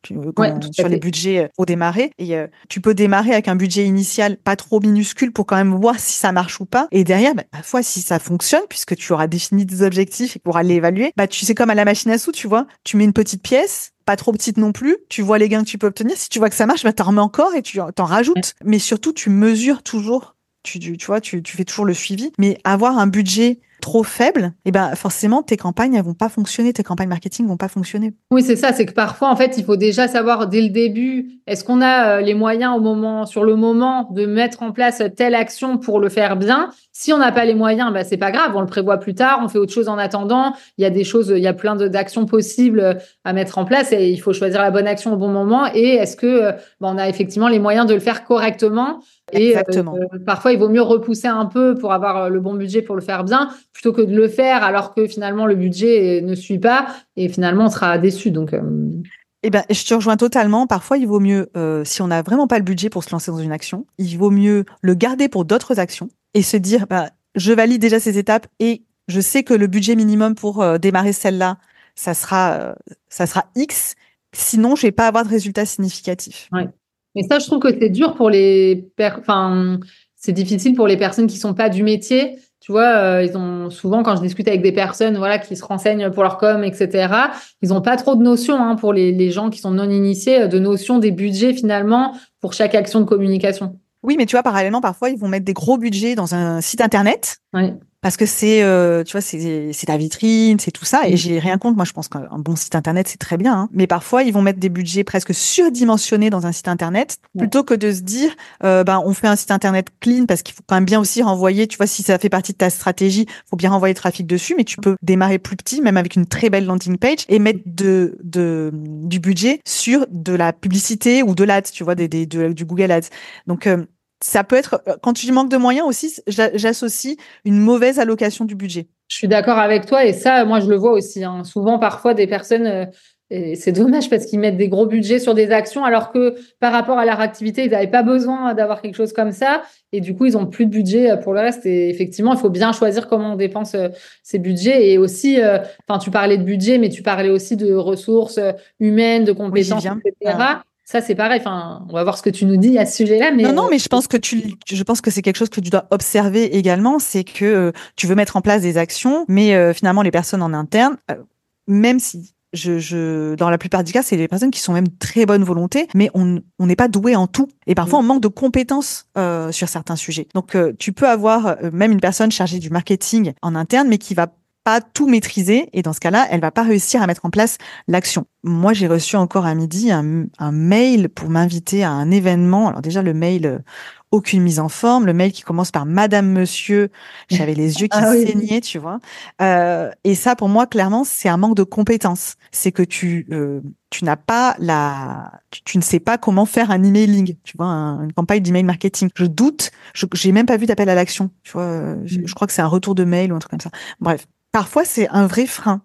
Speaker 2: sur les budgets pour démarrer. Et tu peux démarrer avec un budget initial pas trop minuscule pour quand même voir si ça marche ou pas. Et derrière, bah, fois, si ça fonctionne, puisque tu auras défini des objectifs et pourras l'évaluer, bah, tu sais comme à la machine à sous, tu vois, tu mets une petite pièce, pas trop petite non plus. Tu vois les gains que tu peux obtenir. Si tu vois que ça marche, bah, t'en remets encore et tu t'en rajoutes. Mais surtout, tu mesures toujours. Tu, tu, tu vois, tu, tu fais toujours le suivi. Mais avoir un budget trop faible, eh ben forcément tes campagnes elles vont pas fonctionner, tes campagnes marketing vont pas fonctionner.
Speaker 1: Oui, c'est ça, c'est que parfois en fait, il faut déjà savoir dès le début est-ce qu'on a euh, les moyens au moment sur le moment de mettre en place telle action pour le faire bien? Si on n'a pas les moyens, bah c'est pas grave, on le prévoit plus tard, on fait autre chose en attendant. Il y a des choses, il y a plein d'actions possibles à mettre en place et il faut choisir la bonne action au bon moment et est-ce que euh, bah, on a effectivement les moyens de le faire correctement? Et
Speaker 2: Exactement.
Speaker 1: parfois, il vaut mieux repousser un peu pour avoir le bon budget pour le faire bien, plutôt que de le faire alors que finalement le budget ne suit pas et finalement on sera déçu. Donc, euh,
Speaker 2: eh ben, je te rejoins totalement. Parfois, il vaut mieux, euh, si on n'a vraiment pas le budget pour se lancer dans une action, il vaut mieux le garder pour d'autres actions et se dire, bah, je valide déjà ces étapes et je sais que le budget minimum pour euh, démarrer celle-là, ça sera, ça sera X. Sinon, je vais pas avoir de résultats significatifs.
Speaker 1: Ouais. Mais ça, je trouve que c'est dur pour les, enfin, c'est difficile pour les personnes qui sont pas du métier tu vois, euh, ils ont souvent, quand je discute avec des personnes voilà, qui se renseignent pour leur com, etc., ils n'ont pas trop de notions hein, pour les, les, gens qui sont non initiés, de notions des budgets finalement pour chaque action de communication.
Speaker 2: Oui, mais tu vois, parallèlement, parfois, ils vont mettre des gros budgets dans un site internet.
Speaker 1: Oui
Speaker 2: parce que c'est, euh, tu vois, c'est ta vitrine, c'est tout ça. Et mm. j'ai rien contre. Moi, je pense qu'un bon site internet, c'est très bien. Hein. Mais parfois, ils vont mettre des budgets presque surdimensionnés dans un site internet, plutôt que de se dire, euh, ben, on fait un site internet clean, parce qu'il faut quand même bien aussi renvoyer. Tu vois, si ça fait partie de ta stratégie, faut bien renvoyer le trafic dessus. Mais tu peux démarrer plus petit, même avec une très belle landing page, et mettre de, de du budget sur de la publicité ou de l'ads, tu vois, des, des du Google Ads. Donc euh, ça peut être, euh, quand tu manques de moyens aussi, j'associe une mauvaise allocation du budget.
Speaker 1: Je suis d'accord avec toi et ça, moi, je le vois aussi. Hein. Souvent, parfois, des personnes, euh, et c'est dommage parce qu'ils mettent des gros budgets sur des actions alors que par rapport à leur activité, ils n'avaient pas besoin d'avoir quelque chose comme ça. Et du coup, ils ont plus de budget euh, pour le reste. Et effectivement, il faut bien choisir comment on dépense ces budgets. Et aussi, enfin, tu parlais de budget, mais tu parlais aussi de ressources humaines, de compétences, etc. Ça, c'est pareil. Enfin, on va voir ce que tu nous dis à ce sujet-là. Mais...
Speaker 2: Non, non, mais je pense que tu, je pense que c'est quelque chose que tu dois observer également. C'est que euh, tu veux mettre en place des actions, mais euh, finalement, les personnes en interne, euh, même si je, je, dans la plupart des cas, c'est des personnes qui sont même très bonne volonté, mais on n'est pas doué en tout. Et parfois, mm. on manque de compétences sur certains sujets. Donc, tu peux avoir même une personne chargée du marketing en interne, mais qui va pas tout maîtriser et dans ce cas-là, elle va pas réussir à mettre en place l'action. Moi, j'ai reçu encore à midi un, un mail pour m'inviter à un événement. Alors déjà, le mail, euh, aucune mise en forme. Le mail qui commence par Madame, Monsieur, j'avais les yeux qui ah saignaient, tu vois. Euh, et ça, pour moi, clairement, c'est un manque de compétences. C'est que tu euh, tu n'as pas la, tu, ne sais pas comment faire un emailing, tu vois, une campagne d'email marketing. Je doute. Je j'ai même pas vu d'appel à l'action. Tu vois, je, mm. je crois que c'est un retour de mail ou un truc comme ça. Bref, parfois c'est un vrai frein.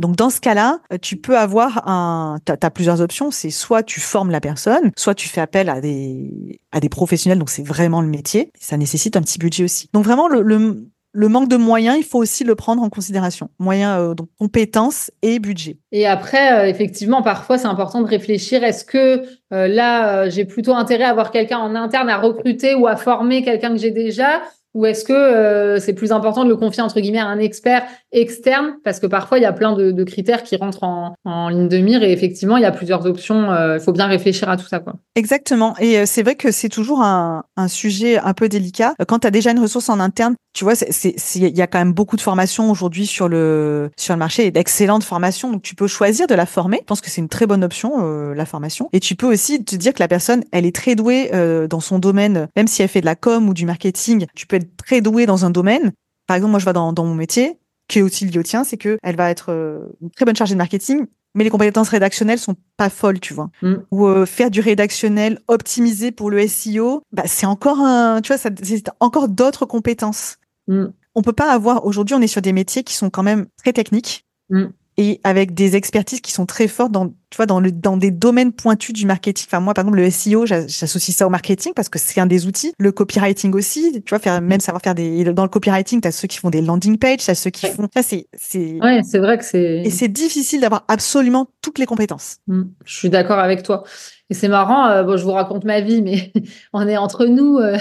Speaker 2: Donc dans ce cas-là, euh, tu peux avoir un, tu as, plusieurs options. C'est soit tu formes la personne, soit tu fais appel à des à des professionnels. Donc c'est vraiment le métier. Ça nécessite un petit budget aussi. Donc vraiment le, le, manque de moyens, il faut aussi le prendre en considération. Moyens, euh, donc compétences et budget.
Speaker 1: Et après, euh, effectivement, parfois c'est important de réfléchir. Est-ce que là, j'ai plutôt intérêt à avoir quelqu'un en interne à recruter ou à former quelqu'un que j'ai déjà ou est-ce que euh, c'est plus important de le confier entre guillemets à un expert externe? Parce que parfois il y a plein de, critères qui rentrent en, ligne de mire et effectivement il y a plusieurs options. Euh, il faut bien réfléchir à tout ça quoi.
Speaker 2: Exactement et euh, c'est vrai que c'est toujours un, sujet un peu délicat quand tu as déjà une ressource en interne. Tu vois, il y a quand même beaucoup de formations aujourd'hui sur le sur le marché et d'excellentes formations donc tu peux choisir de la former. Je pense que c'est une très bonne option la formation et tu peux aussi te dire que la personne elle est très douée dans son domaine même si elle fait de la com ou du marketing. Tu peux être très douée dans un domaine. Par exemple, moi, je vois dans, dans mon métier, qui est aussi lié au tien, c'est que elle va être euh, une très bonne chargée de marketing, mais les compétences rédactionnelles sont pas folles, tu vois. Mm. Ou euh, faire du rédactionnel optimisé pour le SEO, bah, c'est encore un, tu vois, ça, c'est encore d'autres compétences. Mm. On peut pas avoir, aujourd'hui, on est sur des métiers qui sont quand même très techniques. Mm. Et avec des expertises qui sont très fortes dans, tu vois, dans, le, dans des domaines pointus du marketing. Enfin, moi, par exemple, le SEO, j'associe ça au marketing parce que c'est un des outils. Le copywriting aussi, tu vois, faire, même savoir faire des, dans le copywriting, tu as ceux qui font des landing pages, tu as ceux qui font, ça, c'est,
Speaker 1: c'est, ouais, c'est vrai que c'est,
Speaker 2: et c'est difficile d'avoir absolument toutes les compétences.
Speaker 1: Mmh. je suis d'accord avec toi. Et c'est marrant, euh, bon, je vous raconte ma vie, mais on est entre nous. Euh,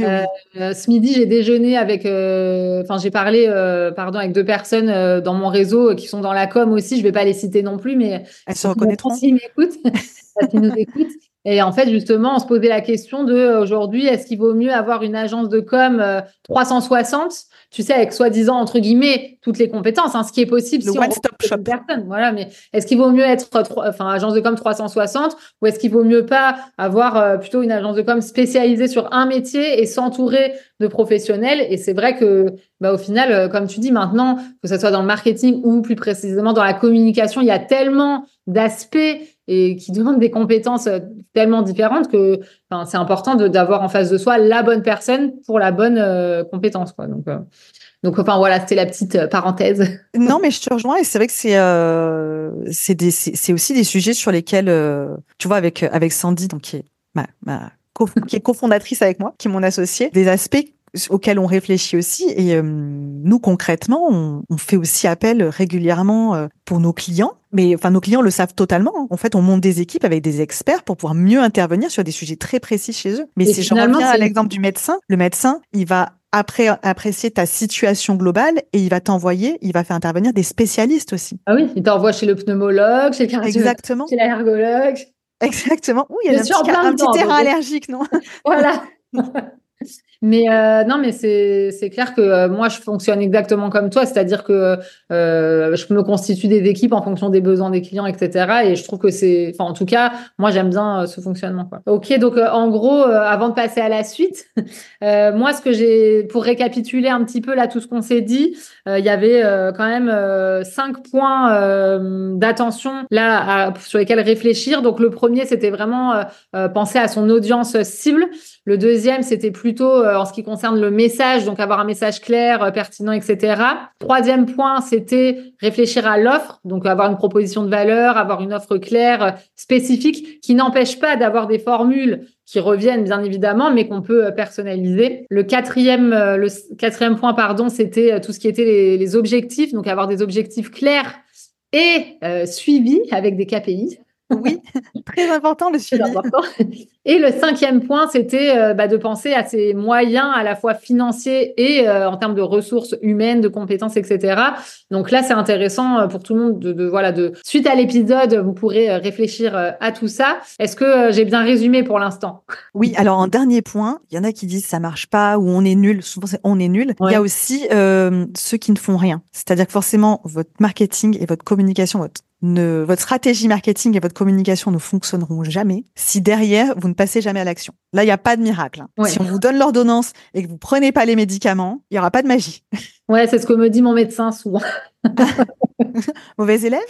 Speaker 1: euh, ce midi, j'ai déjeuné avec, enfin, j'ai parlé, pardon, avec deux personnes dans mon réseau qui sont dans la com aussi. Je vais pas les citer non plus, mais
Speaker 2: elles se reconnaîtront.
Speaker 1: S'ils m'écoutent, s'ils nous écoutent. Et en fait, justement, on se posait la question de aujourd'hui, est-ce qu'il vaut mieux avoir une agence de com 360 tu sais, avec soi-disant, entre guillemets, toutes les compétences, hein, ce qui est possible
Speaker 2: le
Speaker 1: si
Speaker 2: one stop shop.
Speaker 1: Personne, voilà, mais est-ce qu'il vaut mieux être, enfin, agence de com 360 ou est-ce qu'il vaut mieux pas avoir euh, plutôt une agence de com spécialisée sur un métier et s'entourer de professionnels? Et c'est vrai que, bah, au final, euh, comme tu dis maintenant, que ce soit dans le marketing ou plus précisément dans la communication, il y a tellement d'aspects et qui demandent des compétences euh, tellement différentes que c'est important d'avoir en face de soi la bonne personne pour la bonne compétence. Quoi. Donc, donc, enfin, voilà, c'était la petite euh, parenthèse.
Speaker 2: Non, mais je te rejoins et c'est vrai que c'est euh, c'est aussi des sujets sur lesquels, euh, tu vois, avec, avec Sandy, donc qui est qui est cofondatrice avec moi, qui est mon associée, des aspects auxquels on réfléchit aussi. Et nous, concrètement, on, on, fait aussi appel régulièrement pour nos clients. Mais enfin, nos clients le savent totalement. En fait, on monte des équipes avec des experts pour pouvoir mieux intervenir sur des sujets très précis chez eux. Mais si je reviens à l'exemple du médecin, le médecin, il va après apprécier ta situation globale et il va t'envoyer, il va faire intervenir des spécialistes aussi.
Speaker 1: Ah oui, il t'envoie chez le pneumologue, chez le cardiologue, chez l'ergologue.
Speaker 2: Exactement. Oui, il y a un, petit, terrain allergique, non?
Speaker 1: Voilà. Mais euh, non, mais c'est clair que euh, moi, je fonctionne exactement comme toi, c'est-à-dire que euh, je me constitue des équipes en fonction des besoins des clients, etc. Et je trouve que c'est, enfin, en tout cas, moi, j'aime bien ce fonctionnement. Ok, donc en gros, avant de passer à la suite, moi, ce que j'ai, pour récapituler un petit peu là tout ce qu'on s'est dit, il y avait quand même cinq points d'attention là sur lesquels réfléchir. Donc le premier, c'était vraiment penser à son audience cible. Le deuxième, c'était plutôt en ce qui concerne le message, donc avoir un message clair, euh, pertinent, etc. Troisième point, c'était réfléchir à l'offre, donc avoir une proposition de valeur, avoir une offre claire, euh, spécifique, qui n'empêche pas d'avoir des formules qui reviennent bien évidemment, mais qu'on peut personnaliser. Le quatrième, le quatrième point, pardon, c'était tout ce qui était les, objectifs, donc avoir des objectifs clairs et suivis avec des KPI.
Speaker 2: Oui, très important le suivi.
Speaker 1: Et le cinquième point, c'était euh, bah, de penser à ses moyens à la fois financiers et euh, en termes de ressources humaines, de compétences, etc. Donc là, c'est intéressant euh, pour tout le monde de, voilà de suite à l'épisode, vous pourrez réfléchir à tout ça. Est-ce que j'ai bien résumé pour l'instant?
Speaker 2: Oui. Alors en dernier point, il y en a qui disent ça marche pas ou on est nul. Souvent c'est on est nul. Il y a aussi ceux qui ne font rien. C'est-à-dire que forcément votre marketing et votre communication, votre ne, votre stratégie marketing et votre communication ne fonctionneront jamais si derrière vous ne passez jamais à l'action. Là, il n'y a pas de miracle. Hein. Si on vous donne l'ordonnance et que vous prenez pas les médicaments, il y aura pas de magie.
Speaker 1: Ouais, c'est ce que me dit mon médecin souvent.
Speaker 2: Mauvais élève?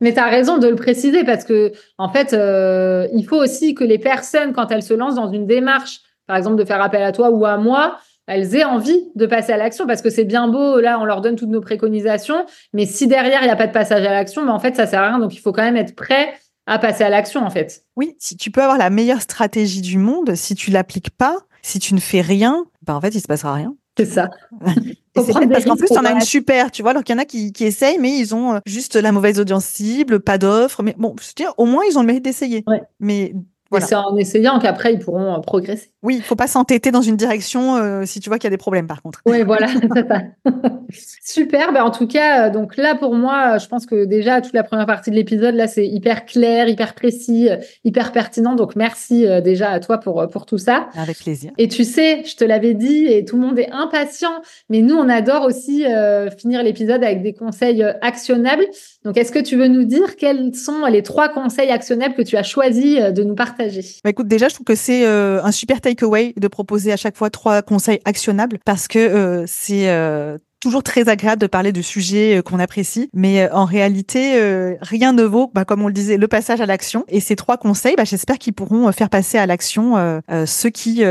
Speaker 1: Mais tu as raison de le préciser parce que, en fait, euh, il faut aussi que les personnes, quand elles se lancent dans une démarche, par exemple de faire appel à toi ou à moi, elles aient envie de passer à l'action parce que c'est bien beau, là, on leur donne toutes nos préconisations, mais si derrière, il n'y a pas de passage à l'action, mais ben, en fait, ça sert à rien. Donc, il faut quand même être prêt à passer à l'action, en fait.
Speaker 2: Oui, si tu peux avoir la meilleure stratégie du monde, si tu l'appliques pas, si tu ne fais rien, ben, en fait, il se passera rien.
Speaker 1: C'est ça.
Speaker 2: c'est parce qu'en plus, on a une super, tu vois, alors qu'il y en a qui, qui essayent, mais ils ont euh, juste la mauvaise audience cible, pas d'offre. Mais bon, je veux dire, au moins, ils ont le mérite d'essayer. Mais
Speaker 1: c'est en essayant qu'après, ils pourront euh, progresser.
Speaker 2: Oui, il faut pas s'entêter dans une direction euh, si tu vois qu'il y a des problèmes, par contre.
Speaker 1: Oui, voilà. Super. Ben, en tout cas, euh, donc là, pour moi, je pense que déjà, toute la première partie de l'épisode, là, c'est hyper clair, hyper précis, hyper pertinent. Donc, merci déjà à toi pour, pour tout ça.
Speaker 2: Avec plaisir.
Speaker 1: Et tu sais, je te l'avais dit, et tout le monde est impatient, mais nous, on adore aussi finir l'épisode avec des conseils actionnables. Donc, est-ce que tu veux nous dire quels sont les trois conseils actionnables que tu as choisi de nous partager?
Speaker 2: Bah écoute, déjà, je trouve que c'est euh, un super takeaway de proposer à chaque fois trois conseils actionnables parce que euh, c'est euh, toujours très agréable de parler de sujets qu'on apprécie, mais en réalité, rien ne vaut, bah, comme on le disait, le passage à l'action. Et ces trois conseils, bah, j'espère qu'ils pourront faire passer à l'action ceux qui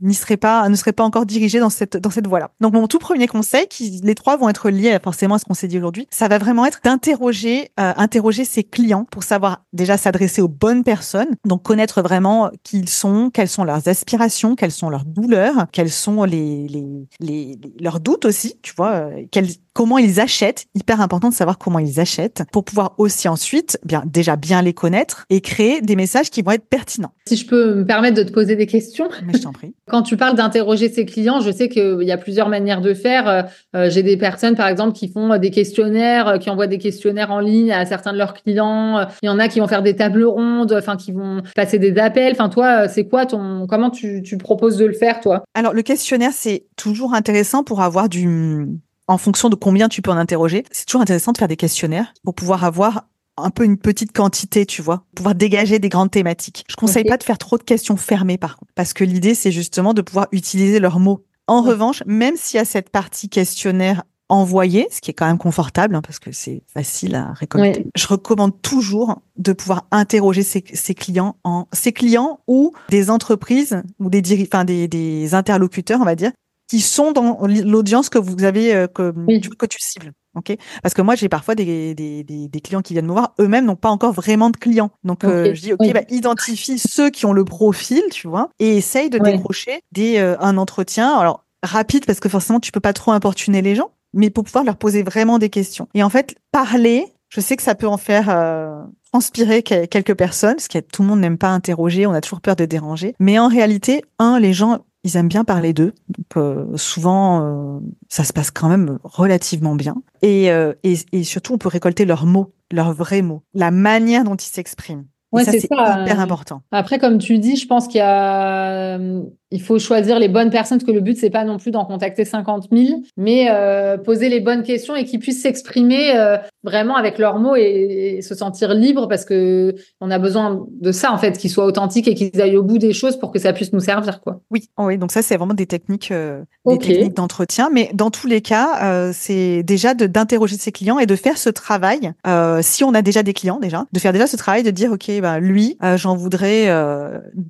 Speaker 2: n'y seraient pas, ne seraient pas encore dirigés dans cette dans cette voie-là. Donc mon tout premier conseil, qui les trois vont être liés forcément à ce qu'on s'est dit aujourd'hui, ça va vraiment être d'interroger interroger ses clients pour savoir déjà s'adresser aux bonnes personnes, donc connaître vraiment qui ils sont, quelles sont leurs aspirations, quelles sont leurs douleurs, quels sont les, les, les, leurs doutes aussi, tu vois, euh, quels, comment ils achètent, hyper important de savoir comment ils achètent pour pouvoir aussi ensuite bien déjà bien les connaître et créer des messages qui vont être pertinents.
Speaker 1: Si je peux me permettre de te poser des questions.
Speaker 2: Mais je t'en prie.
Speaker 1: Quand tu parles d'interroger ses clients, je sais qu'il y a plusieurs manières de faire. Euh, euh, j'ai des personnes par exemple qui font des questionnaires, qui envoient des questionnaires en ligne à certains de leurs clients. Il y en a qui vont faire des tables rondes, enfin qui vont passer des appels. Enfin toi, c'est quoi ton comment tu, tu proposes de le faire toi?
Speaker 2: Alors le questionnaire c'est toujours intéressant pour avoir du en fonction de combien tu peux en interroger. C'est toujours intéressant de faire des questionnaires pour pouvoir avoir un peu une petite quantité, tu vois, pouvoir dégager des grandes thématiques. Je conseille pas de faire trop de questions fermées par contre, parce que l'idée c'est justement de pouvoir utiliser leurs mots. En revanche, même s'il y a cette partie questionnaire envoyée, ce qui est quand même confortable hein, parce que c'est facile à récolter. Je recommande toujours de pouvoir interroger ses, clients en ses clients ou des entreprises ou des enfin des, des interlocuteurs, on va dire, qui sont dans l'audience que vous avez euh, que, que tu cibles. Ok, parce que moi j'ai parfois des, des, des, clients qui viennent me voir, eux-mêmes n'ont pas encore vraiment de clients. Donc euh, je dis ok, bah, identifie ceux qui ont le profil, tu vois, et essaye de décrocher des euh, un entretien. Alors rapide parce que forcément tu peux pas trop importuner les gens, mais pour pouvoir leur poser vraiment des questions. Et en fait parler, je sais que ça peut en faire transpirer quelques personnes, parce que tout le monde n'aime pas interroger, on a toujours peur de déranger. Mais en réalité, un, les gens ils aiment bien parler d'eux. Donc euh, souvent, euh, ça se passe quand même relativement bien. Et, euh, et, et, surtout, on peut récolter leurs mots, leurs vrais mots, la manière dont ils s'expriment.
Speaker 1: Ouais, c'est
Speaker 2: ça. hyper important.
Speaker 1: Après, comme tu dis, je pense qu'il y a il faut choisir les bonnes personnes, parce que le but, c'est pas non plus d'en contacter 50 000, mais euh, poser les bonnes questions et qu'ils puissent s'exprimer euh, vraiment avec leurs mots et, se sentir libres, parce que on a besoin de ça, en fait, qu'ils soient authentiques et qu'ils aillent au bout des choses pour que ça puisse nous servir, quoi.
Speaker 2: Oui, oh oui, donc ça, c'est vraiment des techniques, euh, des techniques d'entretien, mais dans tous les cas, c'est déjà d'interroger ses clients et de faire ce travail, si on a déjà des clients, déjà, de faire déjà ce travail de dire, OK, bah, lui, j'en voudrais,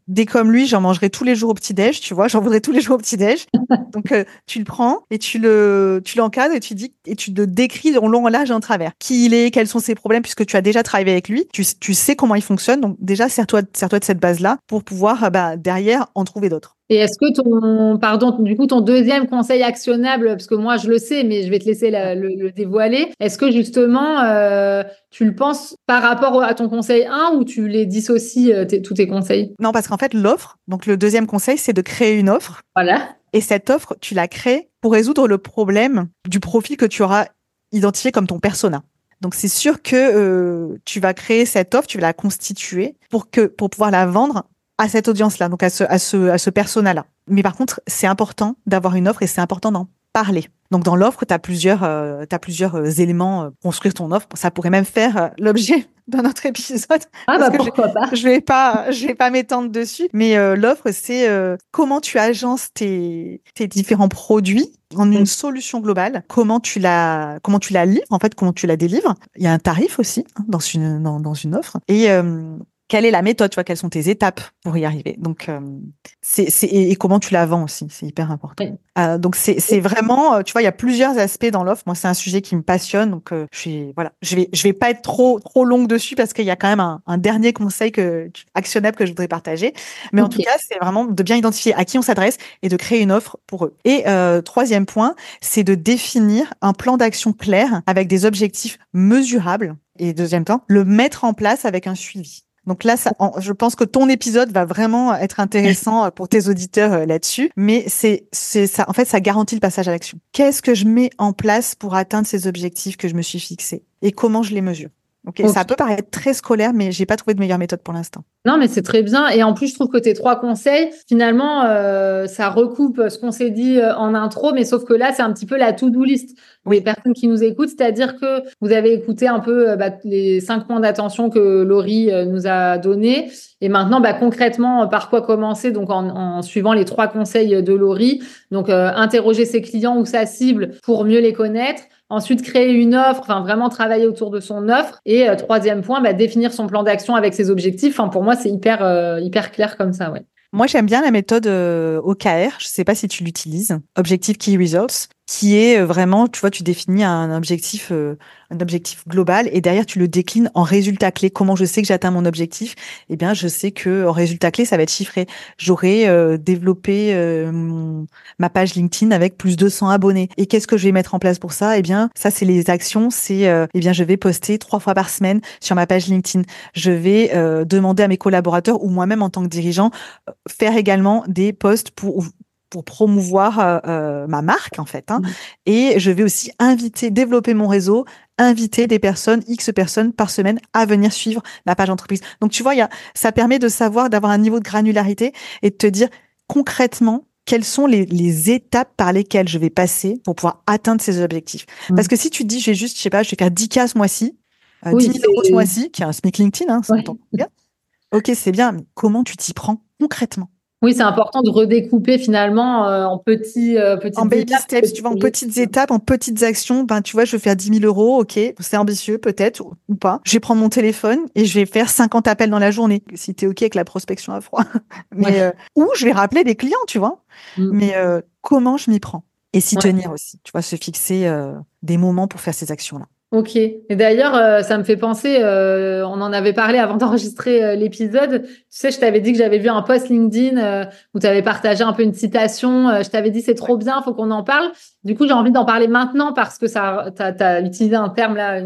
Speaker 2: dès comme lui, j'en mangerai tous les jours au petit-déj, tu vois, j'en voudrais tous les jours au petit-déj. Donc, euh, tu le prends et tu le, tu l'encadres et tu dis, et tu le décris en long, en large et en travers. Qui il est, quels sont ses problèmes, puisque tu as déjà travaillé avec lui. Tu, tu sais comment il fonctionne. Donc, déjà, sers-toi, sers-toi de cette base-là pour pouvoir, bah, derrière, en trouver d'autres.
Speaker 1: Et est-ce que ton, pardon, du coup, ton deuxième conseil actionnable, parce que moi je le sais, mais je vais te laisser le, dévoiler, est-ce que justement euh, tu le penses par rapport à ton conseil 1 ou tu les dissocies euh, tous tes conseils?
Speaker 2: Non, parce qu'en fait, l'offre, donc le deuxième conseil, c'est de créer une offre.
Speaker 1: Voilà.
Speaker 2: Et cette offre, tu la crées pour résoudre le problème du profil que tu auras identifié comme ton persona. Donc c'est sûr que euh, tu vas créer cette offre, tu vas la constituer pour que pour pouvoir la vendre à cette audience-là, donc à ce, à ce, à ce persona-là. Mais par contre, c'est important d'avoir une offre et c'est important d'en parler. Donc dans l'offre, tu as plusieurs, euh, as plusieurs euh, éléments euh, construire ton offre. Ça pourrait même faire l'objet d'un autre épisode.
Speaker 1: Ah bah pourquoi
Speaker 2: je,
Speaker 1: pas.
Speaker 2: Je vais pas, je vais pas m'étendre dessus. Mais l'offre, c'est comment tu agences tes, tes différents produits en une solution globale. Comment tu la, comment tu la livres en fait, comment tu la délivres. Il y a un tarif aussi hein, dans une dans, dans, une offre et quelle est la méthode, tu vois, quelles sont tes étapes pour y arriver. Donc, euh, c'est, et, comment tu la vends aussi, c'est hyper important. Euh, donc, c'est, c'est vraiment, euh, tu vois, il y a plusieurs aspects dans l'offre. Moi, c'est un sujet qui me passionne, donc je suis, voilà, je vais, je vais pas être trop, trop longue dessus parce qu'il y a quand même un, un, dernier conseil que actionnable que je voudrais partager. Mais en tout cas, c'est vraiment de bien identifier à qui on s'adresse et de créer une offre pour eux. Et troisième point, c'est de définir un plan d'action clair avec des objectifs mesurables. Et deuxième temps, le mettre en place avec un suivi. Donc là, ça, je pense que ton épisode va vraiment être intéressant pour tes auditeurs euh, là-dessus. Mais c'est, c'est ça. En fait, ça garantit le passage à l'action. Qu'est-ce que je mets en place pour atteindre ces objectifs que je me suis fixés? Et comment je les mesure? Ok, ça peut paraître très scolaire, mais j'ai pas trouvé de meilleure méthode pour l'instant.
Speaker 1: Non, mais c'est très bien. Et en plus, je trouve que tes trois conseils, finalement, euh, ça recoupe ce qu'on s'est dit euh, en intro, mais sauf que là, c'est un petit peu la to-do list. Oui. Les personnes qui nous écoutent, c'est-à-dire que vous avez écouté un peu euh, bah, les cinq points d'attention que Laurie nous a donnés. Et maintenant, bah, concrètement, par quoi commencer? Donc, en, en, suivant les trois conseils de Laurie. Donc, interroger ses clients ou sa cible pour mieux les connaître Ensuite, créer une offre, enfin vraiment travailler autour de son offre. Et euh, troisième point, bah, définir son plan d'action avec ses objectifs. Enfin, pour moi, c'est hyper, euh, clair comme ça.
Speaker 2: Moi, j'aime bien la méthode euh, OKR. Je ne sais pas si tu l'utilises. Objective Key Results, qui est vraiment, tu vois, tu définis un objectif un objectif global et derrière tu le déclines en résultats clés. Comment je sais que j'atteins mon objectif? Eh bien, je sais que en résultat clé, ça va être chiffré. J'aurai euh, développé euh, ma page LinkedIn avec plus de 200 abonnés. Et qu'est-ce que je vais mettre en place pour ça? Eh bien, ça c'est les actions. C'est euh, eh bien, je vais poster trois fois par semaine sur ma page LinkedIn. Je vais demander à mes collaborateurs ou moi-même en tant que dirigeant faire également des posts pour pour promouvoir ma marque en fait. Hein. Mmh. Et je vais aussi inviter, développer mon réseau, inviter des personnes, X personnes par semaine à venir suivre ma page entreprise. Donc, tu vois, y a, ça permet de savoir, d'avoir un niveau de granularité et de te dire concrètement quelles sont les, les, étapes par lesquelles je vais passer pour pouvoir atteindre ces objectifs. Mmh. Parce que si tu te dis, je vais juste, je sais pas, je vais faire 10 cas ce mois-ci, 10 000 euros ce mois-ci, qui est un SMIC LinkedIn, hein, Ok, c'est bien, mais comment tu t'y prends concrètement?
Speaker 1: Oui, c'est important de redécouper finalement euh, en petits, euh, petites
Speaker 2: en baby steps, tu vois, en petites étapes, en petites actions. Ben, tu vois, je veux faire 10 000 euros, ok, c'est ambitieux peut-être ou pas. Je vais prendre mon téléphone et je vais faire 50 appels dans la journée, si tu es ok avec la prospection à froid. Mais euh, ou je vais rappeler des clients, tu vois. Mm. Mais comment je m'y prends? Et s'y tenir aussi, tu vois, se fixer des moments pour faire ces actions-là.
Speaker 1: Ok. Et d'ailleurs, euh, ça me fait penser, euh, on en avait parlé avant d'enregistrer euh, l'épisode. Tu sais, je t'avais dit que j'avais vu un post LinkedIn où tu avais partagé un peu une citation. je t'avais dit c'est trop bien, faut qu'on en parle. Du coup, j'ai envie d'en parler maintenant parce que ça, tu as, utilisé un terme là,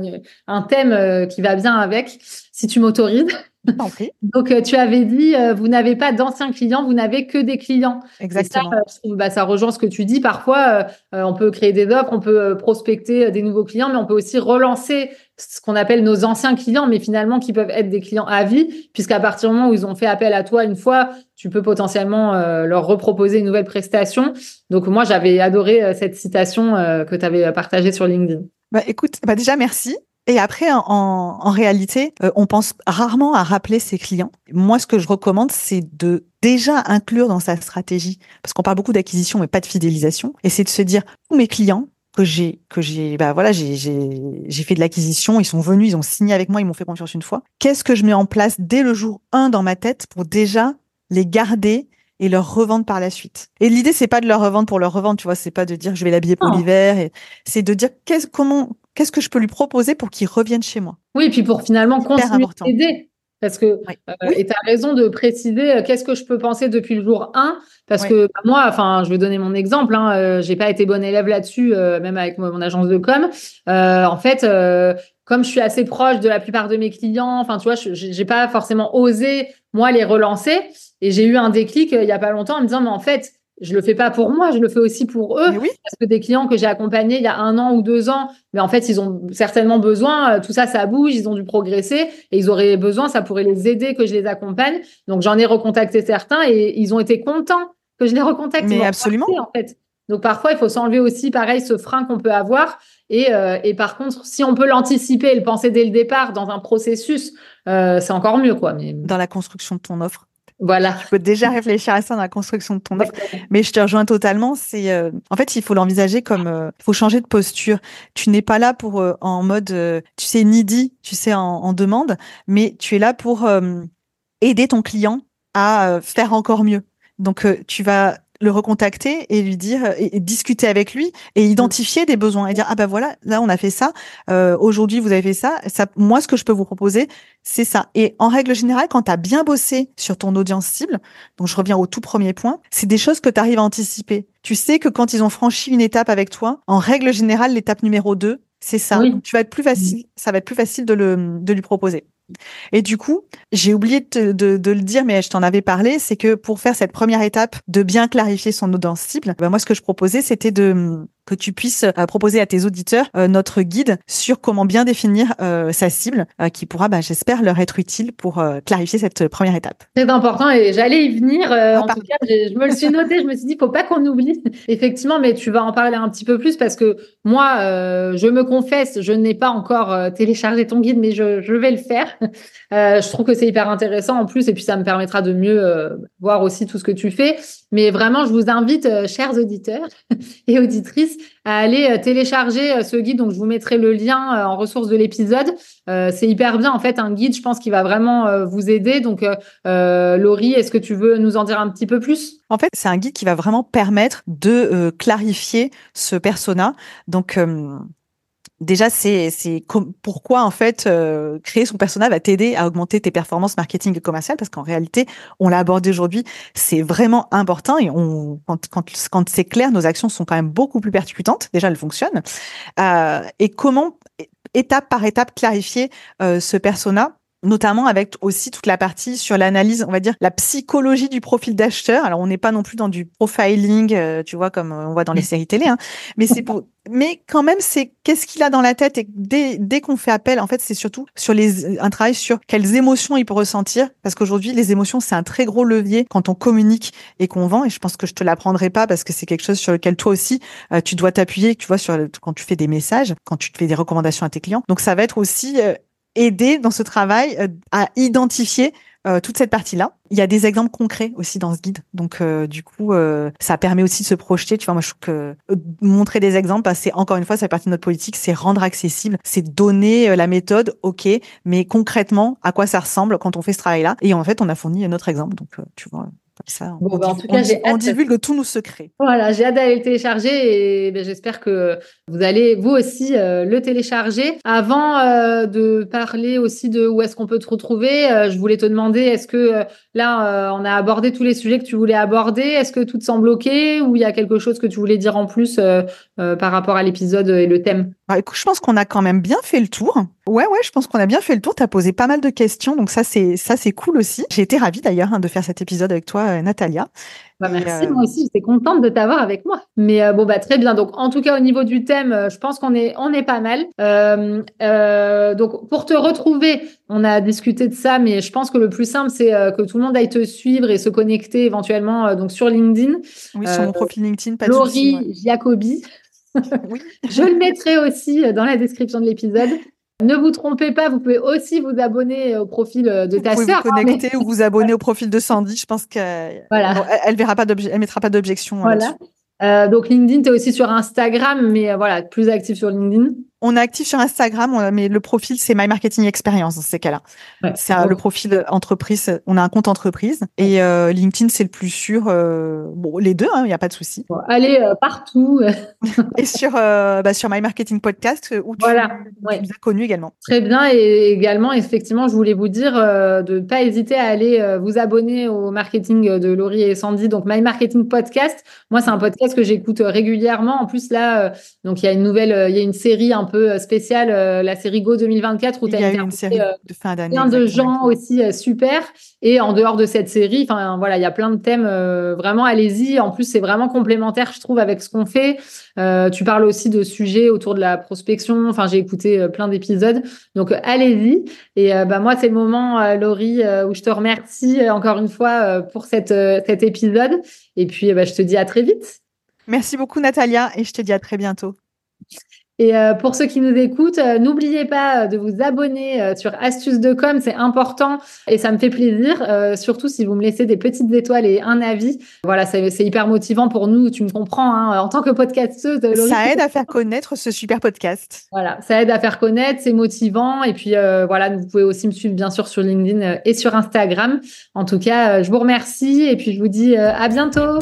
Speaker 1: un thème qui va bien avec. Si tu m'autorises. Donc, euh, tu avais dit, euh, vous n'avez pas d'anciens clients, vous n'avez que des clients.
Speaker 2: Exactement.
Speaker 1: Ça, bah, ça, rejoint ce que tu dis. Parfois, euh, on peut créer des offres, on peut prospecter des nouveaux clients, mais on peut aussi relancer ce qu'on appelle nos anciens clients, mais finalement qui peuvent être des clients à vie, puisqu'à partir du moment où ils ont fait appel à toi une fois, tu peux potentiellement leur reproposer une nouvelle prestation. Donc, moi, j'avais adoré cette citation que tu avais partagée sur LinkedIn.
Speaker 2: Bah, écoute, bah déjà, merci. Et après, en, en réalité, euh, on pense rarement à rappeler ses clients. Moi, ce que je recommande, c'est de déjà inclure dans sa stratégie, parce qu'on parle beaucoup d'acquisition, mais pas de fidélisation, et c'est de se dire, tous mes clients que j'ai, que j'ai, bah voilà, j'ai, j'ai, j'ai fait de l'acquisition, ils sont venus, ils ont signé avec moi, ils m'ont fait confiance une fois. Qu'est-ce que je mets en place dès le jour 1 dans ma tête pour déjà les garder et leur revendre par la suite? Et l'idée c'est pas de leur revendre pour leur revendre, tu vois, c'est pas de dire je vais l'habiller pour l'hiver, et c'est de dire qu'est-ce comment qu'est-ce que je peux lui proposer pour qu'il revienne chez moi?
Speaker 1: Oui, et puis pour finalement continuer d'aider. Parce que, euh, et tu as raison de préciser euh, qu'est-ce que je peux penser depuis le jour 1. Parce que bah, moi, enfin, je vais donner mon exemple. Hein, euh, j'ai pas été bonne élève là-dessus, même avec mon, agence de com. en fait, comme je suis assez proche de la plupart de mes clients, enfin, tu vois, je j'ai pas forcément osé moi les relancer. Et j'ai eu un déclic il y a pas longtemps en me disant, mais en fait, je le fais pas pour moi, je le fais aussi pour eux. Parce que des clients que j'ai accompagnés il y a un an ou deux ans, mais en fait, ils ont certainement besoin, euh, tout ça, ça bouge, ils ont dû progresser et ils auraient besoin, ça pourrait les aider que je les accompagne. Donc, j'en ai recontacté certains et ils ont été contents que je les recontacte.
Speaker 2: Mais absolument.
Speaker 1: en fait. Donc, parfois, il faut s'enlever aussi, pareil, ce frein qu'on peut avoir. Et, euh, et par contre, si on peut l'anticiper et le penser dès le départ dans un processus, euh, c'est encore mieux, quoi. Mais...
Speaker 2: Dans la construction de ton offre.
Speaker 1: Voilà.
Speaker 2: Tu peux déjà réfléchir à ça dans la construction de ton offre. Mais je te rejoins totalement. C'est, euh, en fait, il faut l'envisager comme, euh, il faut changer de posture. Tu n'es pas là pour, euh, en mode, tu sais, needy, tu sais, en, en, demande, mais tu es là pour aider ton client à faire encore mieux. Donc, tu vas le recontacter et lui dire et, discuter avec lui et identifier des besoins et dire ah ben voilà là on a fait ça euh, aujourd'hui vous avez fait ça ça moi ce que je peux vous proposer c'est ça. Et en règle générale quand tu as bien bossé sur ton audience cible donc je reviens au tout premier point c'est des choses que tu arrives à anticiper. Tu sais que quand ils ont franchi une étape avec toi en règle générale l'étape numéro 2 c'est ça. Tu vas être plus facile ça va être plus facile de le de lui proposer et du coup, j'ai oublié de, le dire, mais je t'en avais parlé, c'est que pour faire cette première étape de bien clarifier son audience cible, ben moi, ce que je proposais, c'était de que tu puisses proposer à tes auditeurs notre guide sur comment bien définir sa cible, qui pourra, bah, j'espère, leur être utile pour clarifier cette première étape.
Speaker 1: C'est important et j'allais y venir. Ah, en tout cas, je, me le suis noté. Je me suis dit, faut pas qu'on oublie. Effectivement, mais tu vas en parler un petit peu plus parce que moi, je me confesse, je n'ai pas encore téléchargé ton guide, mais je, je vais le faire. je trouve que c'est hyper intéressant en plus, et puis ça me permettra de mieux voir aussi tout ce que tu fais. Mais vraiment, je vous invite, euh, chers auditeurs et auditrices, à aller euh, télécharger euh, ce guide. Donc, je vous mettrai le lien en ressources de l'épisode. c'est hyper bien, en fait, un guide, je pense, qui va vraiment vous aider. Donc, Laurie, est-ce que tu veux nous en dire un petit peu plus?
Speaker 2: En fait, c'est un guide qui va vraiment permettre de clarifier ce persona. Donc, Déjà, c'est pourquoi en fait euh, créer son personnage va t'aider à augmenter tes performances marketing et commerciales? Parce qu'en réalité, on l'a abordé aujourd'hui, c'est vraiment important et on quand quand, quand c'est clair, nos actions sont quand même beaucoup plus percutantes. Déjà, elles fonctionnent. Euh, et comment étape par étape clarifier euh, ce persona notamment avec aussi toute la partie sur l'analyse, on va dire la psychologie du profil d'acheteur. Alors on n'est pas non plus dans du profiling, euh, tu vois comme on voit dans les séries télé, hein, mais c'est pour, mais quand même c'est qu'est-ce qu'il a dans la tête? Et dès dès qu'on fait appel, en fait c'est surtout sur les un travail sur quelles émotions il peut ressentir. Parce qu'aujourd'hui les émotions c'est un très gros levier quand on communique et qu'on vend. Et je pense que je te l'apprendrai pas parce que c'est quelque chose sur lequel toi aussi euh, tu dois t'appuyer, tu vois sur quand tu fais des messages, quand tu te fais des recommandations à tes clients. Donc ça va être aussi euh, aider dans ce travail euh, à identifier euh, toute cette partie-là. Il y a des exemples concrets aussi dans ce guide. Donc, euh, du coup, ça permet aussi de se projeter. Tu vois, moi, je trouve que montrer des exemples, bah, c'est encore une fois, fait partie de notre politique, c'est rendre accessible, c'est donner la méthode, ok, mais concrètement, à quoi ça ressemble quand on fait ce travail-là. Et en fait, on a fourni notre exemple. Donc, tu vois, ça, on, bah, en tout cas, on, divulgue tous nos secrets.
Speaker 1: Voilà, j'ai hâte d'aller le télécharger et ben, j'espère que vous allez vous aussi euh, le télécharger. Avant euh, de parler aussi de où est-ce qu'on peut te retrouver, euh, je voulais te demander est-ce que là on a abordé tous les sujets que tu voulais aborder? Est-ce que tout te semble ok ou il y a quelque chose que tu voulais dire en plus par rapport à l'épisode et le thème?
Speaker 2: Bah, écoute, je pense qu'on a quand même bien fait le tour. Ouais, ouais, je pense qu'on a bien fait le tour. Tu as posé pas mal de questions, donc ça, c'est ça, c'est cool aussi. J'ai été ravie d'ailleurs hein, de faire cet épisode avec toi, euh, Natalia.
Speaker 1: Bah, merci, euh, moi aussi, j'étais contente de t'avoir avec moi. Mais euh, bon, bah très bien. Donc, en tout cas, au niveau du thème, je pense qu'on est, on est pas mal. donc, pour te retrouver, on a discuté de ça, mais je pense que le plus simple, c'est que tout le monde aille te suivre et se connecter éventuellement donc sur LinkedIn.
Speaker 2: Oui, sur mon profil LinkedIn, pas
Speaker 1: Laurie de Jacobi. Oui. je le mettrai aussi dans la description de l'épisode. Ne vous trompez pas, vous pouvez aussi vous abonner au profil de ta
Speaker 2: sœur. Vous hein, connecter ou vous abonner au profil de Sandy. Je pense qu'elle voilà. elle, verra pas elle mettra pas d'objection.
Speaker 1: Voilà. Euh, donc LinkedIn, tu es aussi sur Instagram, mais euh, voilà, plus actif sur LinkedIn
Speaker 2: on est actif sur Instagram, mais le profil, c'est My Marketing Experience dans ces cas-là. c'est le profil entreprise. On a un compte entreprise. Et euh, LinkedIn, c'est le plus sûr. Euh, bon, les deux, il hein, n'y a pas de souci.
Speaker 1: allez euh, partout.
Speaker 2: et sur, bah, sur My Marketing Podcast, où tu, voilà. as connu également.
Speaker 1: Très bien. Et également, effectivement, je voulais vous dire de ne pas hésiter à aller vous abonner au marketing de Laurie et Sandy. Donc, My Marketing Podcast. Moi, c'est un podcast que j'écoute régulièrement. En plus, là, donc il y a une nouvelle, il y a une série un peu euh, spéciale, euh, la série Go 2024, où tu as une série euh, de fin d'année. Plein de gens aussi super. Et en dehors de cette série, enfin voilà, il y a plein de thèmes. vraiment, allez-y. En plus, c'est vraiment complémentaire, je trouve, avec ce qu'on fait. tu parles aussi de sujets autour de la prospection. Enfin, j'ai écouté plein d'épisodes. Donc, allez-y. Et bah, moi, c'est le moment, Laurie, où je te remercie encore une fois pour cette, cet épisode. Et puis, bah, je te dis à très vite.
Speaker 2: Merci beaucoup, Natalia, et je te dis à très bientôt.
Speaker 1: Et euh, pour ceux qui nous écoutent, euh, n'oubliez pas euh, de vous abonner sur Astuces de com, c'est important et ça me fait plaisir, surtout si vous me laissez des petites étoiles et un avis. Voilà, c'est hyper motivant pour nous, tu me comprends, hein, en tant que podcasteuse.
Speaker 2: ça aide à faire connaître ce super podcast.
Speaker 1: Voilà, ça aide à faire connaître, c'est motivant et puis voilà, vous pouvez aussi me suivre bien sûr sur LinkedIn et sur Instagram. En tout cas, je vous remercie et puis je vous dis à bientôt.